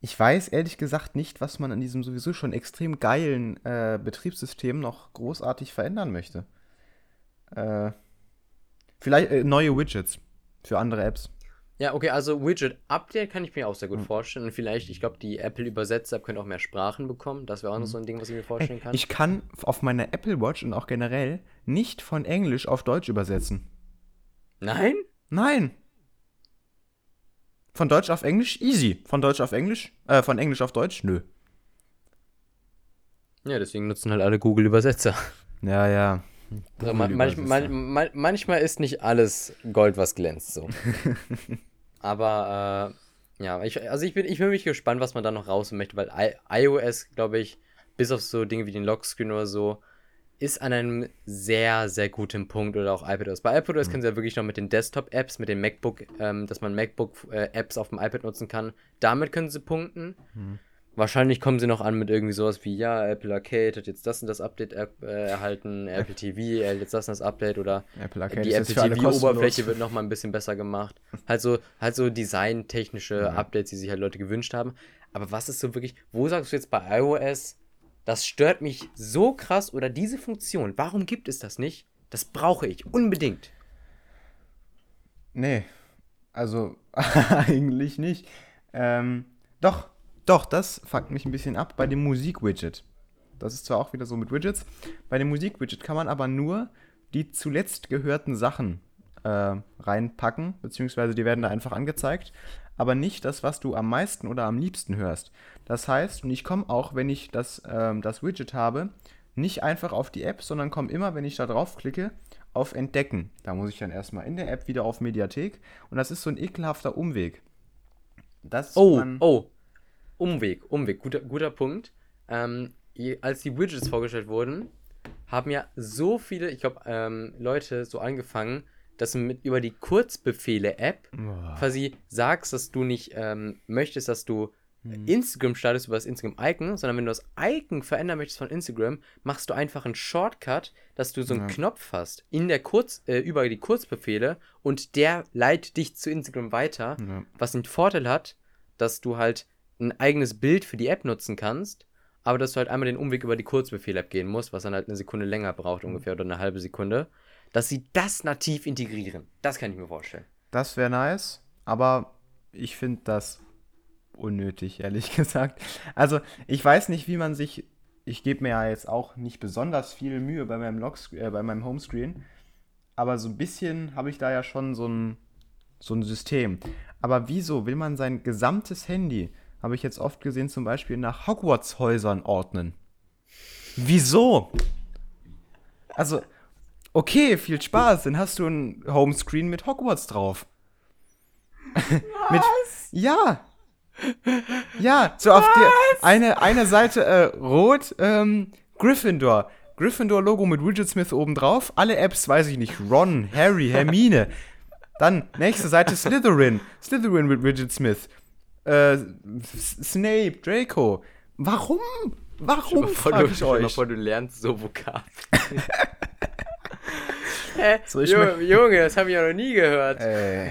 ich weiß ehrlich gesagt nicht, was man an diesem sowieso schon extrem geilen äh, Betriebssystem noch großartig verändern möchte. Äh, vielleicht äh, neue Widgets für andere Apps. Ja, okay, also Widget-Update kann ich mir auch sehr gut hm. vorstellen. Und vielleicht, ich glaube, die Apple-Übersetzer können auch mehr Sprachen bekommen. Das wäre auch noch hm. so ein Ding, was ich mir vorstellen kann. Ich kann auf meiner Apple Watch und auch generell nicht von Englisch auf Deutsch übersetzen. Nein? Nein. Von Deutsch auf Englisch? Easy. Von Deutsch auf Englisch? Äh, von Englisch auf Deutsch? Nö. Ja, deswegen nutzen halt alle Google-Übersetzer. Ja, ja. Also man, manchmal, man, manchmal ist nicht alles Gold, was glänzt, so. Aber, äh, ja, ich, also ich bin, ich bin wirklich gespannt, was man da noch raus möchte, weil I iOS, glaube ich, bis auf so Dinge wie den Lockscreen oder so, ist an einem sehr, sehr guten Punkt oder auch iPadOS. Bei iPadOS mhm. können sie ja wirklich noch mit den Desktop-Apps, mit den MacBook, ähm, dass man MacBook-Apps äh, auf dem iPad nutzen kann, damit können sie punkten. Mhm. Wahrscheinlich kommen sie noch an mit irgendwie sowas wie, ja, Apple Arcade hat jetzt das und das Update äh, erhalten, Apple TV hat jetzt das und das Update oder Apple Arcade die Apple TV-Oberfläche wird nochmal ein bisschen besser gemacht. Halt so, halt so designtechnische mhm. Updates, die sich halt Leute gewünscht haben. Aber was ist so wirklich, wo sagst du jetzt bei iOS, das stört mich so krass oder diese Funktion, warum gibt es das nicht? Das brauche ich unbedingt. Nee, also eigentlich nicht. Ähm, doch, doch, das fuckt mich ein bisschen ab bei dem Musik-Widget. Das ist zwar auch wieder so mit Widgets. Bei dem Musik-Widget kann man aber nur die zuletzt gehörten Sachen äh, reinpacken, beziehungsweise die werden da einfach angezeigt, aber nicht das, was du am meisten oder am liebsten hörst. Das heißt, und ich komme auch, wenn ich das, ähm, das Widget habe, nicht einfach auf die App, sondern komme immer, wenn ich da draufklicke, auf Entdecken. Da muss ich dann erstmal in der App wieder auf Mediathek und das ist so ein ekelhafter Umweg. Das oh, oh, Umweg, Umweg, guter, guter Punkt. Ähm, als die Widgets vorgestellt wurden, haben ja so viele, ich glaube, ähm, Leute so angefangen, dass du mit über die Kurzbefehle-App quasi sagst, dass du nicht ähm, möchtest, dass du hm. Instagram startest über das Instagram-Icon, sondern wenn du das Icon verändern möchtest von Instagram, machst du einfach einen Shortcut, dass du so einen ja. Knopf hast in der Kurz, äh, über die Kurzbefehle und der leitet dich zu Instagram weiter, ja. was den Vorteil hat, dass du halt ein eigenes Bild für die App nutzen kannst, aber dass du halt einmal den Umweg über die Kurzbefehl-App gehen musst, was dann halt eine Sekunde länger braucht hm. ungefähr oder eine halbe Sekunde dass sie das nativ integrieren. Das kann ich mir vorstellen. Das wäre nice, aber ich finde das unnötig, ehrlich gesagt. Also, ich weiß nicht, wie man sich. Ich gebe mir ja jetzt auch nicht besonders viel Mühe bei meinem, Lockscreen, äh, bei meinem Homescreen, aber so ein bisschen habe ich da ja schon so ein, so ein System. Aber wieso will man sein gesamtes Handy, habe ich jetzt oft gesehen, zum Beispiel nach Hogwarts-Häusern ordnen? Wieso? Also, Okay, viel Spaß. Dann hast du ein Homescreen mit Hogwarts drauf. mit, ja. Ja, so auf der eine, eine Seite äh, rot, ähm, Gryffindor. Gryffindor-Logo mit Widget Smith oben drauf. Alle Apps, weiß ich nicht. Ron, Harry, Hermine. Dann nächste Seite Slytherin. Slytherin mit Widget Smith. Äh, Snape, Draco. Warum? Warum? Frag ich euch. Stell mal vor, du lernst so Vokabeln. so, Junge, Junge, das habe ich ja noch nie gehört. Äh.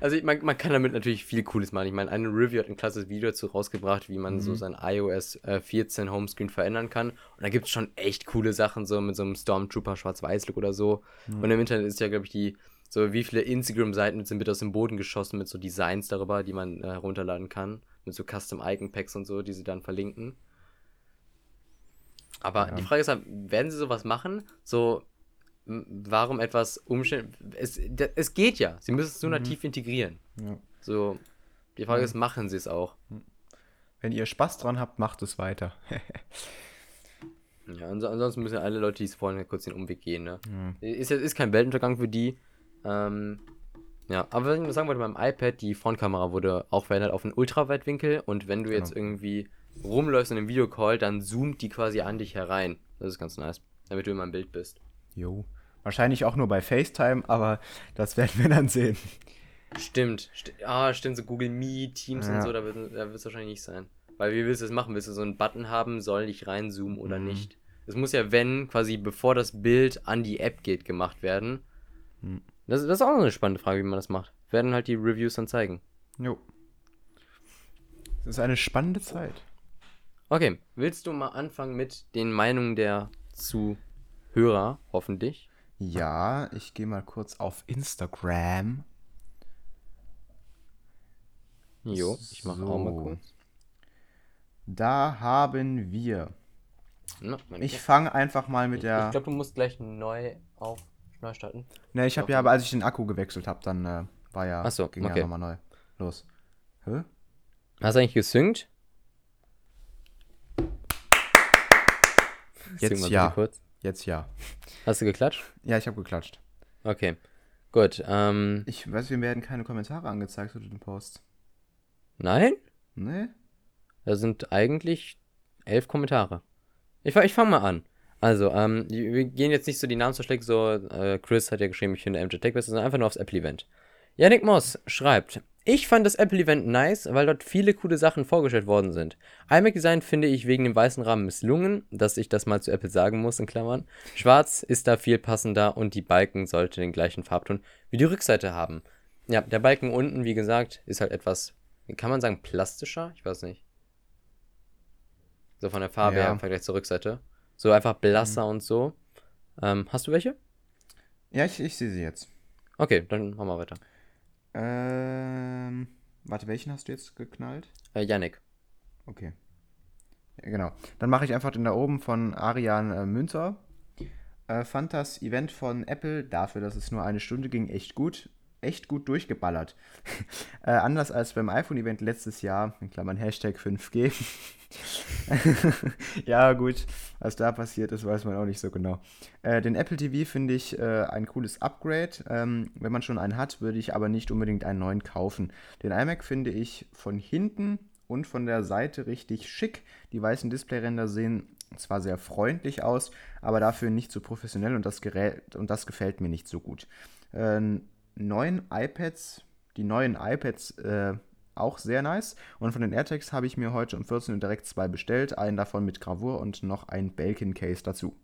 Also man, man kann damit natürlich viel Cooles machen. Ich meine, eine Review hat ein klasses Video dazu rausgebracht, wie man mhm. so sein iOS äh, 14 Homescreen verändern kann. Und da gibt es schon echt coole Sachen, so mit so einem Stormtrooper Schwarz-Weiß-Look oder so. Mhm. Und im Internet ist ja, glaube ich, die, so wie viele Instagram-Seiten sind bitte aus dem Boden geschossen mit so Designs darüber, die man äh, herunterladen kann. Mit so Custom-Icon-Packs und so, die sie dann verlinken. Aber ja. die Frage ist halt, werden sie sowas machen? So warum etwas umstellen. Es, es geht ja. Sie müssen es nur mhm. nativ integrieren. Ja. So, die Frage ja. ist, machen sie es auch? Wenn ihr Spaß dran habt, macht es weiter. ja, ansonsten müssen alle Leute, die es wollen, kurz den Umweg gehen. Ne? Ja. Ist, ist kein Weltuntergang für die. Ähm, ja, aber was ich sagen wollte, beim iPad, die Frontkamera wurde auch verändert auf einen Ultraweitwinkel und wenn du genau. jetzt irgendwie rumläufst in einem Videocall, dann zoomt die quasi an dich herein. Das ist ganz nice, damit du immer im Bild bist. Jo. Wahrscheinlich auch nur bei FaceTime, aber das werden wir dann sehen. Stimmt. St ah, stimmt, so Google Meet, Teams ja. und so, da wird es wahrscheinlich nicht sein. Weil wie willst du das machen? Willst du so einen Button haben, soll ich reinzoomen oder mhm. nicht? Es muss ja, wenn, quasi bevor das Bild an die App geht, gemacht werden. Mhm. Das, das, ist auch noch eine spannende Frage, wie man das macht. Werden halt die Reviews dann zeigen. Jo. Das ist eine spannende Zeit. Okay, willst du mal anfangen mit den Meinungen der Zuhörer, hoffentlich? Ja, ich gehe mal kurz auf Instagram. Jo, ich mache so. auch mal kurz. Da haben wir. No, ich fange einfach mal mit der. Ich glaube, du musst gleich neu auf neu starten. Ne, ich habe ja, aber als ich den Akku gewechselt habe, dann äh, war ja. Achso, ging okay. ja nochmal neu. Los. Hä? Hast du eigentlich gesynkt? Jetzt ja. Kurz. Jetzt ja. Hast du geklatscht? Ja, ich habe geklatscht. Okay. Gut. Ähm, ich weiß, mir werden keine Kommentare angezeigt unter dem Post. Nein? Nee. Da sind eigentlich elf Kommentare. Ich, ich fange mal an. Also, ähm, wir gehen jetzt nicht so die Namen zerschlägt, so, äh, Chris hat ja geschrieben, ich finde MJ Tech besser, sondern einfach nur aufs Apple-Event. Yannick Moss schreibt, ich fand das Apple-Event nice, weil dort viele coole Sachen vorgestellt worden sind. iMac-Design finde ich wegen dem weißen Rahmen misslungen, dass ich das mal zu Apple sagen muss, in Klammern. Schwarz ist da viel passender und die Balken sollte den gleichen Farbton wie die Rückseite haben. Ja, der Balken unten, wie gesagt, ist halt etwas, kann man sagen, plastischer? Ich weiß nicht. So von der Farbe ja. her im Vergleich zur Rückseite. So einfach blasser mhm. und so. Ähm, hast du welche? Ja, ich, ich sehe sie jetzt. Okay, dann machen wir weiter. Ähm, warte, welchen hast du jetzt geknallt? Äh, Yannick. Okay. Ja, genau. Dann mache ich einfach den da oben von Arian äh, Münzer. Äh, fand das Event von Apple dafür, dass es nur eine Stunde ging, echt gut. Echt gut durchgeballert. äh, anders als beim iPhone-Event letztes Jahr, in Klammern Hashtag 5G. ja, gut, was da passiert ist, weiß man auch nicht so genau. Äh, den Apple TV finde ich äh, ein cooles Upgrade. Ähm, wenn man schon einen hat, würde ich aber nicht unbedingt einen neuen kaufen. Den iMac finde ich von hinten und von der Seite richtig schick. Die weißen Displayränder sehen zwar sehr freundlich aus, aber dafür nicht so professionell und das, Gerät, und das gefällt mir nicht so gut. Äh, neuen iPads, die neuen iPads äh, auch sehr nice. Und von den AirTags habe ich mir heute um 14 Uhr direkt zwei bestellt. Einen davon mit Gravur und noch ein Belkin-Case dazu.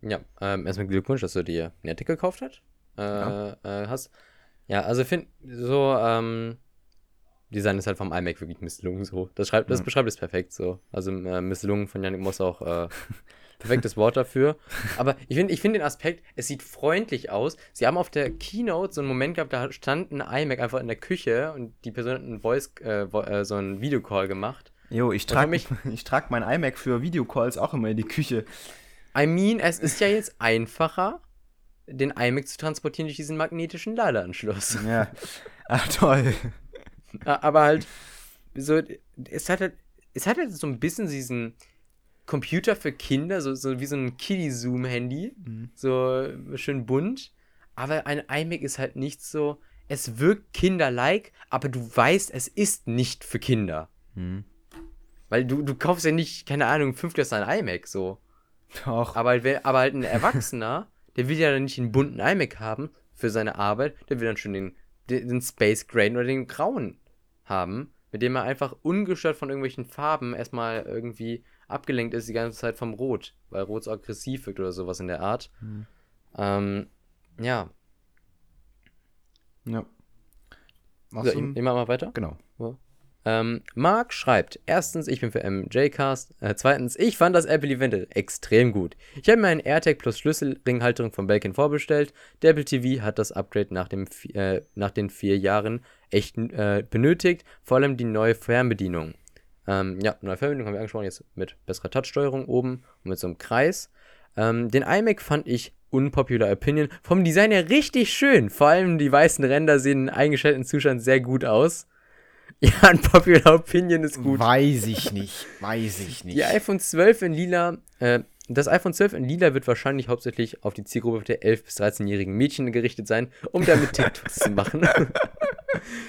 Ja, ähm, erstmal Glückwunsch, dass du dir einen AirTag gekauft hast. Äh, ja. Äh, hast. Ja, also finde so, ähm, Design ist halt vom iMac wirklich misslungen so. Das, schreibt, das beschreibt es perfekt so. Also äh, misslungen von Janik Moss auch äh, perfektes Wort dafür. Aber ich finde ich find den Aspekt, es sieht freundlich aus. Sie haben auf der Keynote so einen Moment gehabt, da stand ein iMac einfach in der Küche und die Person hat einen Voice, äh, äh so einen Videocall gemacht. Jo, ich trage mich, ich trage mein iMac für Videocalls auch immer in die Küche. I mean, es ist ja jetzt einfacher, den iMac zu transportieren durch diesen magnetischen Ladeanschluss. Ja. Ach toll. Aber halt, so, es hat halt, es hat halt so ein bisschen diesen Computer für Kinder, so, so wie so ein Kiddie-Zoom-Handy, mhm. so schön bunt. Aber ein iMac ist halt nicht so, es wirkt kinderlike, aber du weißt, es ist nicht für Kinder. Mhm. Weil du, du kaufst ja nicht, keine Ahnung, fünftklässler ein iMac, so. Doch. Aber, halt, aber halt ein Erwachsener, der will ja dann nicht einen bunten iMac haben für seine Arbeit, der will dann schon den den Space Gray oder den grauen haben, mit dem er einfach ungestört von irgendwelchen Farben erstmal irgendwie abgelenkt ist die ganze Zeit vom Rot, weil Rot so aggressiv wirkt oder sowas in der Art. Mhm. Ähm, ja. Ja. So, ich, ich mach mal weiter? Genau. Ja. Ähm, Marc schreibt, erstens, ich bin für MJCast. Äh, zweitens, ich fand das Apple Event extrem gut. Ich habe mir einen AirTag plus Schlüsselringhalterung von Belkin vorbestellt. Der Apple TV hat das Upgrade nach, dem, äh, nach den vier Jahren echt äh, benötigt, vor allem die neue Fernbedienung. Ähm, ja, neue Fernbedienung haben wir angesprochen, jetzt mit besserer Touchsteuerung oben und mit so einem Kreis. Ähm, den iMac fand ich unpopular Opinion vom Design her richtig schön. Vor allem die weißen Ränder sehen in eingeschalteten Zustand sehr gut aus. Ja, ein Popular Opinion ist gut. Weiß ich nicht. Weiß ich nicht. Die iPhone 12 in lila, äh, das iPhone 12 in lila wird wahrscheinlich hauptsächlich auf die Zielgruppe der 11- bis 13-jährigen Mädchen gerichtet sein, um damit TikToks zu machen.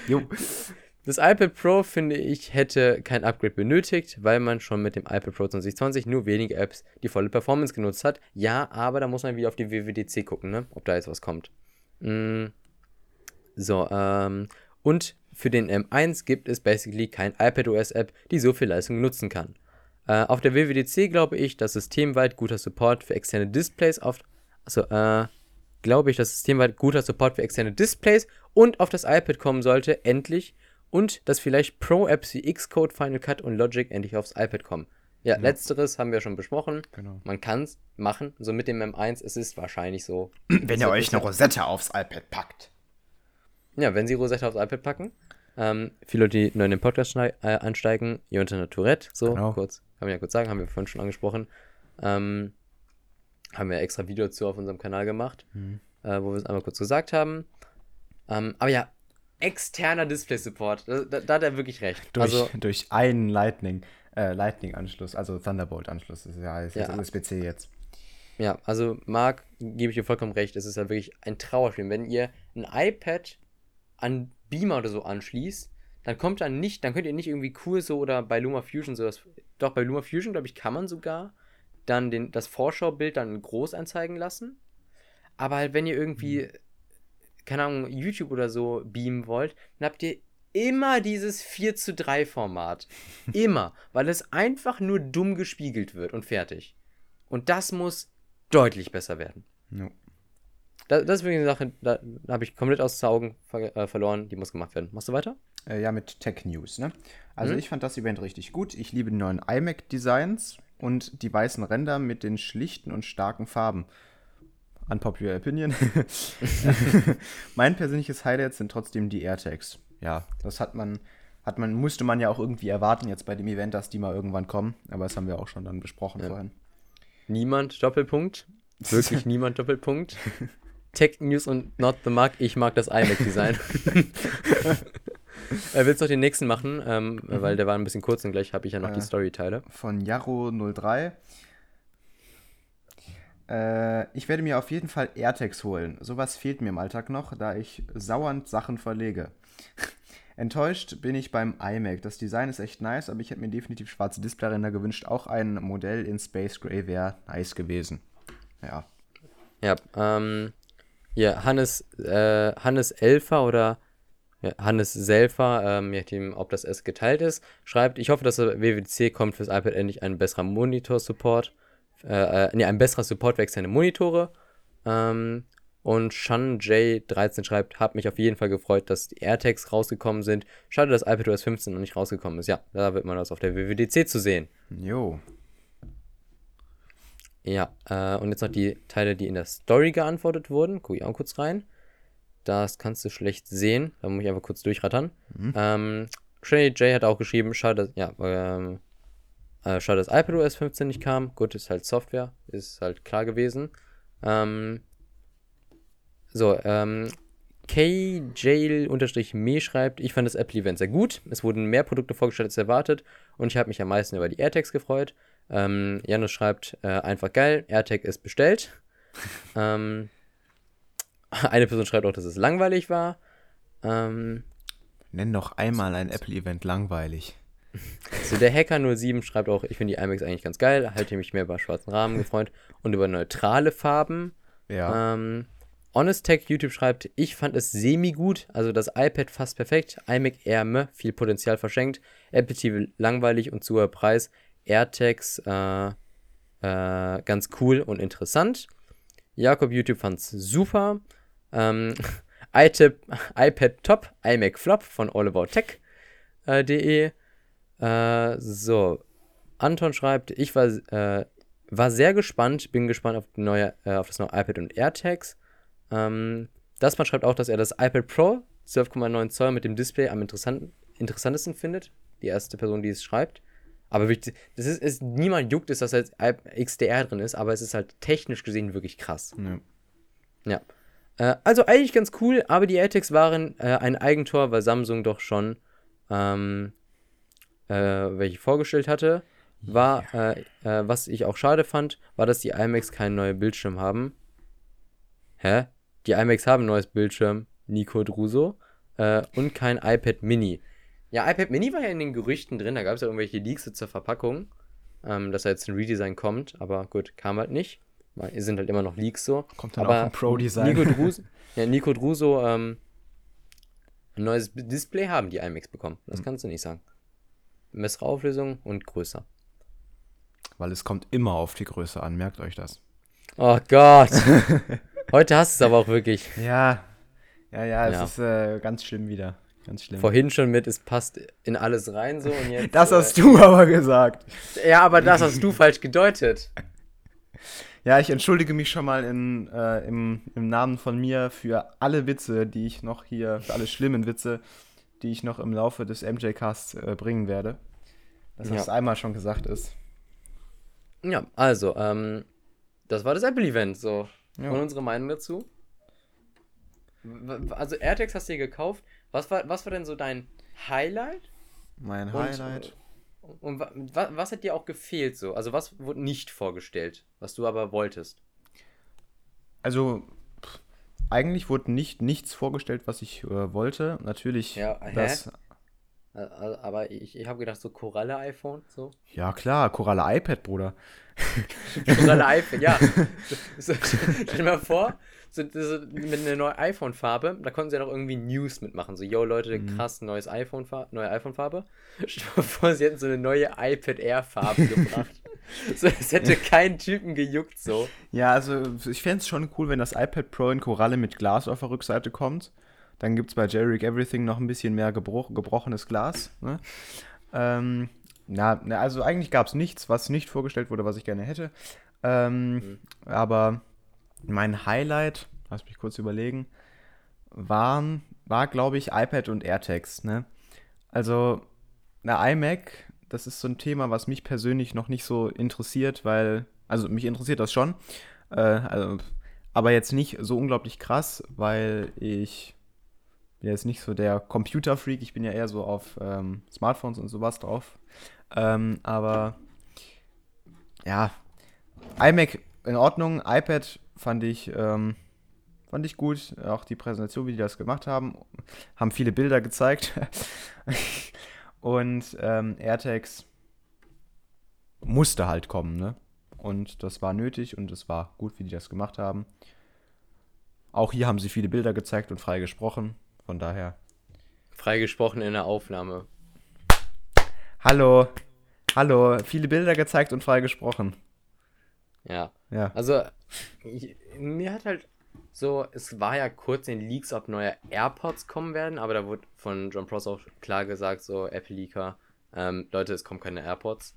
jo. Das iPad Pro, finde ich, hätte kein Upgrade benötigt, weil man schon mit dem iPad Pro 2020 nur wenige Apps die volle Performance genutzt hat. Ja, aber da muss man wieder auf die WWDC gucken, ne? ob da jetzt was kommt. Mm. So, ähm, und für den M1 gibt es basically kein iPadOS-App, die so viel Leistung nutzen kann. Äh, auf der WWDC glaube ich, dass systemweit guter Support für externe Displays auf. Also, äh, glaube ich, dass systemweit guter Support für externe Displays und auf das iPad kommen sollte, endlich. Und dass vielleicht Pro-Apps wie Xcode, Final Cut und Logic endlich aufs iPad kommen. Ja, ja, letzteres haben wir schon besprochen. Genau. Man kann es machen, so mit dem M1, es ist wahrscheinlich so. Wenn ihr euch eine Rosette aufs iPad packt. Ja, wenn sie Rosette aufs iPad packen. Ähm, viele Leute, die neu in den Podcast äh, einsteigen, Jonathan Tourette, so genau. kurz, kann man ja kurz sagen, haben wir vorhin schon angesprochen. Ähm, haben wir extra Video zu auf unserem Kanal gemacht, mhm. äh, wo wir es einmal kurz gesagt haben. Ähm, aber ja, externer Display-Support, da, da, da, hat er wirklich recht. Durch, also, durch einen Lightning, äh, Lightning-Anschluss, also Thunderbolt-Anschluss, das ist ja, ist ja. USB-C jetzt. Ja, also Marc, gebe ich dir vollkommen recht, es ist ja wirklich ein Trauerspiel. Wenn ihr ein iPad an Beamer oder so anschließt, dann kommt dann nicht, dann könnt ihr nicht irgendwie cool so oder bei Luma Fusion sowas. Doch, bei Luma Fusion, glaube ich, kann man sogar dann den, das Vorschaubild dann groß anzeigen lassen. Aber halt, wenn ihr irgendwie, mhm. Keine Ahnung, YouTube oder so beamen wollt, dann habt ihr immer dieses 4 zu 3 Format. immer. Weil es einfach nur dumm gespiegelt wird und fertig. Und das muss deutlich besser werden. No. Das, das ist wirklich eine Sache, da, da habe ich komplett aus den Augen ver äh, verloren. Die muss gemacht werden. Machst du weiter? Äh, ja, mit Tech News. Ne? Also mhm. ich fand das Event richtig gut. Ich liebe die neuen iMac-Designs und die weißen Ränder mit den schlichten und starken Farben. Unpopular Opinion. mein persönliches Highlight sind trotzdem die AirTags. Ja, das hat man, hat man, musste man ja auch irgendwie erwarten jetzt bei dem Event, dass die mal irgendwann kommen. Aber das haben wir auch schon dann besprochen ja. vorhin. Niemand, Doppelpunkt. Wirklich niemand Doppelpunkt. Tech News und Not the Mark. Ich mag das iMac-Design. äh, willst du noch den nächsten machen? Ähm, mhm. Weil der war ein bisschen kurz und gleich habe ich ja noch äh, die Story-Teile. Von Yarrow03. Äh, ich werde mir auf jeden Fall AirTags holen. Sowas fehlt mir im Alltag noch, da ich sauernd Sachen verlege. Enttäuscht bin ich beim iMac. Das Design ist echt nice, aber ich hätte mir definitiv schwarze Displayränder gewünscht. Auch ein Modell in Space Gray wäre nice gewesen. Ja. Ja, ähm, hier, Hannes, äh, Hannes Elfer oder ja, Hannes Selfer, ähm, je nachdem, ob das S geteilt ist, schreibt, ich hoffe, dass der WWDC kommt fürs iPad endlich ein besserer Monitor-Support, äh, äh, nee, ein besserer Support für externe Monitore. Ähm, und Shan J13 schreibt, hab mich auf jeden Fall gefreut, dass die AirTags rausgekommen sind. Schade, dass iPadOS 15 noch nicht rausgekommen ist. Ja, da wird man das auf der WWDC zu sehen. Jo. Ja, äh, und jetzt noch die Teile, die in der Story geantwortet wurden. Guck ich auch kurz rein. Das kannst du schlecht sehen. Da muss ich einfach kurz durchrattern. Mhm. Ähm, Shane J hat auch geschrieben, schade, dass, ja, ähm, äh, schade, dass iPadOS 15 nicht kam. Gut, ist halt Software, ist halt klar gewesen. Ähm, so, ähm, KJail-me schreibt, ich fand das Apple-Event sehr gut. Es wurden mehr Produkte vorgestellt als erwartet und ich habe mich am meisten über die AirTags gefreut. Ähm, Janus schreibt, äh, einfach geil, AirTag ist bestellt. ähm, eine Person schreibt auch, dass es langweilig war. Ähm, Nenn noch einmal ein Apple-Event langweilig. So, der Hacker07 schreibt auch, ich finde die iMacs eigentlich ganz geil, halte mich mehr über schwarzen Rahmen gefreut und über neutrale Farben. Ja. Ähm, Honest Tech YouTube schreibt, ich fand es semi-gut, also das iPad fast perfekt, iMac Air viel Potenzial verschenkt, Apple TV langweilig und zu hoher Preis, AirTags äh, äh, ganz cool und interessant. Jakob YouTube fand es super. Ähm, iTip, iPad Top, iMac Flop von allaboutTech.de. Äh, äh, so, Anton schreibt, ich war, äh, war sehr gespannt, bin gespannt auf, die neue, äh, auf das neue iPad und AirTags. Ähm, Dasman schreibt auch, dass er das iPad Pro 12,9 Zoll mit dem Display am interessanten, interessantesten findet. Die erste Person, die es schreibt. Aber wirklich, das ist, ist niemand juckt es, dass jetzt XDR drin ist, aber es ist halt technisch gesehen wirklich krass. Ja. ja. Äh, also eigentlich ganz cool, aber die AirTags waren äh, ein Eigentor, weil Samsung doch schon ähm, äh, welche vorgestellt hatte. War, ja. Äh, äh, was ich auch schade fand, war, dass die iMacs keinen neuen Bildschirm haben. Hä? Die iMacs haben ein neues Bildschirm, Nico Druso, äh, und kein iPad Mini. Ja, iPad Mini war ja in den Gerüchten drin, da gab es ja irgendwelche Leaks zur Verpackung, ähm, dass da jetzt ein Redesign kommt, aber gut, kam halt nicht. Weil sind halt immer noch Leaks so. Kommt dann aber auch ein Pro-Design. Nico Druso, ja, Nico Druso, ähm, ein neues Display haben die iMacs bekommen. Das hm. kannst du nicht sagen. Bessere Auflösung und größer. Weil es kommt immer auf die Größe an, merkt euch das. Oh Gott. Heute hast du es aber auch wirklich. Ja, ja, ja, es ja. ist äh, ganz schlimm wieder. Ganz schlimm. Vorhin schon mit, es passt in alles rein so und jetzt. Das hast äh, du aber gesagt. Ja, aber das hast du falsch gedeutet. Ja, ich entschuldige mich schon mal in, äh, im, im Namen von mir für alle Witze, die ich noch hier, für alle schlimmen Witze, die ich noch im Laufe des MJ-Casts äh, bringen werde. Dass ja. das einmal schon gesagt ist. Ja, also, ähm, das war das Apple-Event, so. Ja. Und unsere Meinung dazu? Also AirTags hast du dir gekauft. Was war, was war denn so dein Highlight? Mein Highlight. Und, und, und was, was hat dir auch gefehlt so? Also was wurde nicht vorgestellt, was du aber wolltest? Also eigentlich wurde nicht nichts vorgestellt, was ich äh, wollte. Natürlich ja, das. Aber ich, ich habe gedacht, so Koralle iPhone, so. Ja, klar, Koralle iPad, Bruder. Koralle iPad, ja. So, stell dir mal vor, so, so, mit einer neuen iPhone-Farbe, da konnten sie ja noch irgendwie News mitmachen. So, yo Leute, mhm. krass, neues iPhone neue iPhone-Farbe. Stell dir mal vor, sie hätten so eine neue iPad Air-Farbe gebracht. so, es hätte keinen Typen gejuckt, so. Ja, also ich fände es schon cool, wenn das iPad Pro in Koralle mit Glas auf der Rückseite kommt. Dann gibt es bei Jerry Everything noch ein bisschen mehr gebroch gebrochenes Glas. Ne? Ähm, na, also eigentlich gab es nichts, was nicht vorgestellt wurde, was ich gerne hätte. Ähm, mhm. Aber mein Highlight, lass mich kurz überlegen, waren, war, glaube ich, iPad und AirTags. Ne? Also, eine iMac, das ist so ein Thema, was mich persönlich noch nicht so interessiert, weil, also mich interessiert das schon, Äh, also, aber jetzt nicht so unglaublich krass, weil ich bin jetzt nicht so der Computerfreak. Ich bin ja eher so auf ähm, Smartphones und sowas drauf. Ähm, aber ja, iMac in Ordnung, iPad fand ich, ähm, fand ich gut. Auch die Präsentation, wie die das gemacht haben, haben viele Bilder gezeigt. und ähm, AirTags musste halt kommen, ne? Und das war nötig und es war gut, wie die das gemacht haben. Auch hier haben sie viele Bilder gezeigt und frei gesprochen. Von daher. Frei gesprochen in der Aufnahme. Hallo. Hallo. Viele Bilder gezeigt und frei gesprochen. Ja. Ja. Also, ich, mir hat halt so, es war ja kurz in Leaks, ob neue AirPods kommen werden, aber da wurde von John Pross auch klar gesagt, so Apple Leaker, ähm, Leute, es kommen keine AirPods.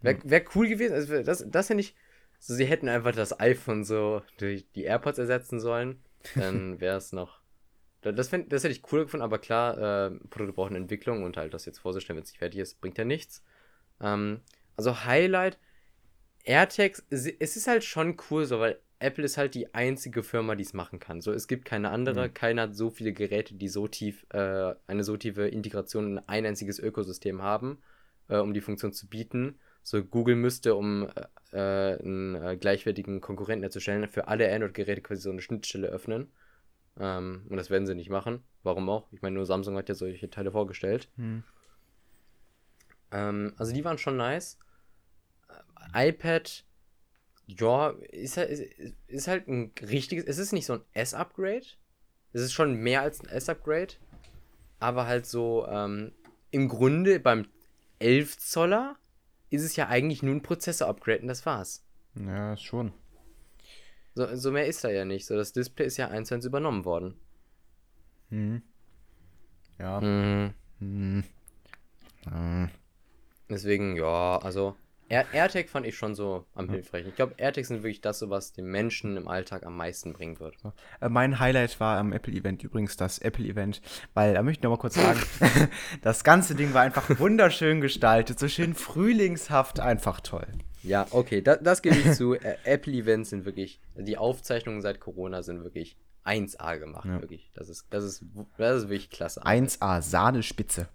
Wäre wär cool gewesen, also das, das ja nicht, so sie hätten einfach das iPhone so durch die AirPods ersetzen sollen, dann wäre es noch, das, fänd, das hätte ich cool gefunden, aber klar, äh, Produkte brauchen Entwicklung und halt das jetzt vorzustellen, wenn es nicht fertig ist, bringt ja nichts. Ähm, also Highlight, AirTags, es ist halt schon cool so, weil Apple ist halt die einzige Firma, die es machen kann. So, es gibt keine andere, mhm. keiner hat so viele Geräte, die so tief, äh, eine so tiefe Integration in ein einziges Ökosystem haben, äh, um die Funktion zu bieten. So, Google müsste, um äh, einen äh, gleichwertigen Konkurrenten herzustellen, für alle Android-Geräte quasi so eine Schnittstelle öffnen. Ähm, und das werden sie nicht machen. Warum auch? Ich meine, nur Samsung hat ja solche Teile vorgestellt. Mhm. Ähm, also die waren schon nice. Äh, iPad ja, ist, halt, ist, ist halt ein richtiges. Es ist nicht so ein S-Upgrade. Es ist schon mehr als ein S-Upgrade. Aber halt so, ähm, im Grunde beim 11 Zoller ist es ja eigentlich nur ein Prozessor-Upgrade und das war's. Ja, schon. So, so mehr ist da ja nicht. So, das Display ist ja eins zu eins übernommen worden. Hm. Ja. Mhm. Hm. Hm. Deswegen, ja, also Air AirTag fand ich schon so am hilfreichen. Ich glaube, AirTags sind wirklich das, was den Menschen im Alltag am meisten bringen wird. Äh, mein Highlight war am Apple-Event übrigens das Apple-Event, weil da möchte ich noch mal kurz sagen, das ganze Ding war einfach wunderschön gestaltet, so schön frühlingshaft, einfach toll. Ja, okay, da, das gebe ich zu. Äh, Apple-Events sind wirklich, die Aufzeichnungen seit Corona sind wirklich 1A gemacht, ja. wirklich. Das ist, das, ist, das ist wirklich klasse. 1A, Sahnespitze.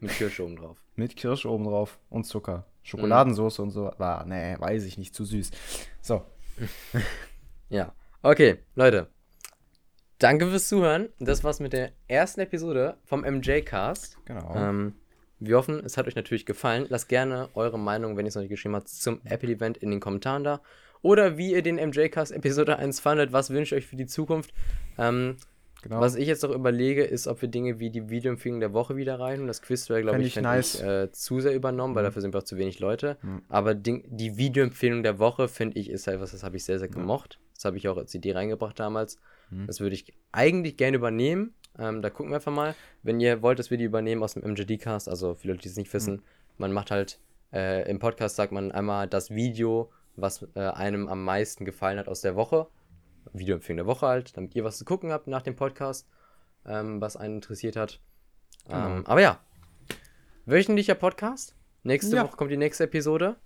Mit Kirsche oben drauf. Mit Kirsche oben drauf und Zucker. Schokoladensauce mhm. und so. War, nee, weiß ich nicht, zu süß. So. ja. Okay, Leute. Danke fürs Zuhören. Das war's mit der ersten Episode vom MJ-Cast. Genau. Ähm, wir hoffen, es hat euch natürlich gefallen. Lasst gerne eure Meinung, wenn ihr es noch nicht geschrieben habt, zum Apple-Event in den Kommentaren da. Oder wie ihr den MJ-Cast Episode 1 fandet. Was wünscht ihr euch für die Zukunft? Ähm, Genau. Was ich jetzt noch überlege, ist, ob wir Dinge wie die Videoempfehlung der Woche wieder rein. Das Quiz wäre, glaube ich, ich, nice. ich äh, zu sehr übernommen, mhm. weil dafür sind wir auch zu wenig Leute. Mhm. Aber die, die Videoempfehlung der Woche, finde ich, ist halt was, das habe ich sehr, sehr gemocht. Das habe ich auch als Idee reingebracht damals. Mhm. Das würde ich eigentlich gerne übernehmen. Ähm, da gucken wir einfach mal. Wenn ihr wollt, dass wir die übernehmen aus dem MJD-Cast, also für Leute, die es nicht wissen, mhm. man macht halt äh, im Podcast, sagt man einmal das Video, was äh, einem am meisten gefallen hat aus der Woche Videoempfehlung der Woche halt, damit ihr was zu gucken habt nach dem Podcast, ähm, was einen interessiert hat. Genau. Ähm, aber ja, wöchentlicher Podcast. Nächste ja. Woche kommt die nächste Episode.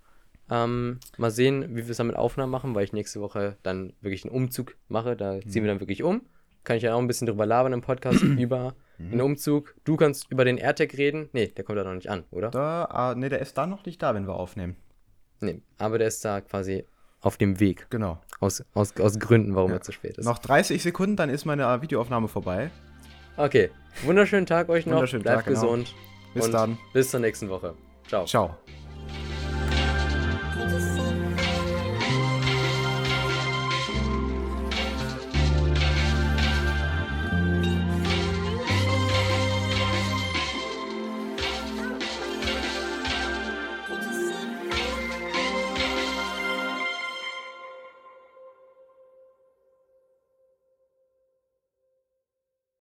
Ähm, mal sehen, wie wir es damit Aufnahmen machen, weil ich nächste Woche dann wirklich einen Umzug mache. Da mhm. ziehen wir dann wirklich um. Kann ich ja auch ein bisschen drüber labern im Podcast über mhm. den Umzug. Du kannst über den AirTag reden. Nee, der kommt da noch nicht an, oder? Da, ah, nee, der ist da noch nicht da, wenn wir aufnehmen. Nee, aber der ist da quasi auf dem Weg. Genau. Aus, aus, aus Gründen, warum ja. er zu spät ist. Noch 30 Sekunden, dann ist meine Videoaufnahme vorbei. Okay. Wunderschönen Tag euch noch. Wunderschönen Bleibt Tag, gesund. Genau. Bis dann. Bis zur nächsten Woche. Ciao. Ciao.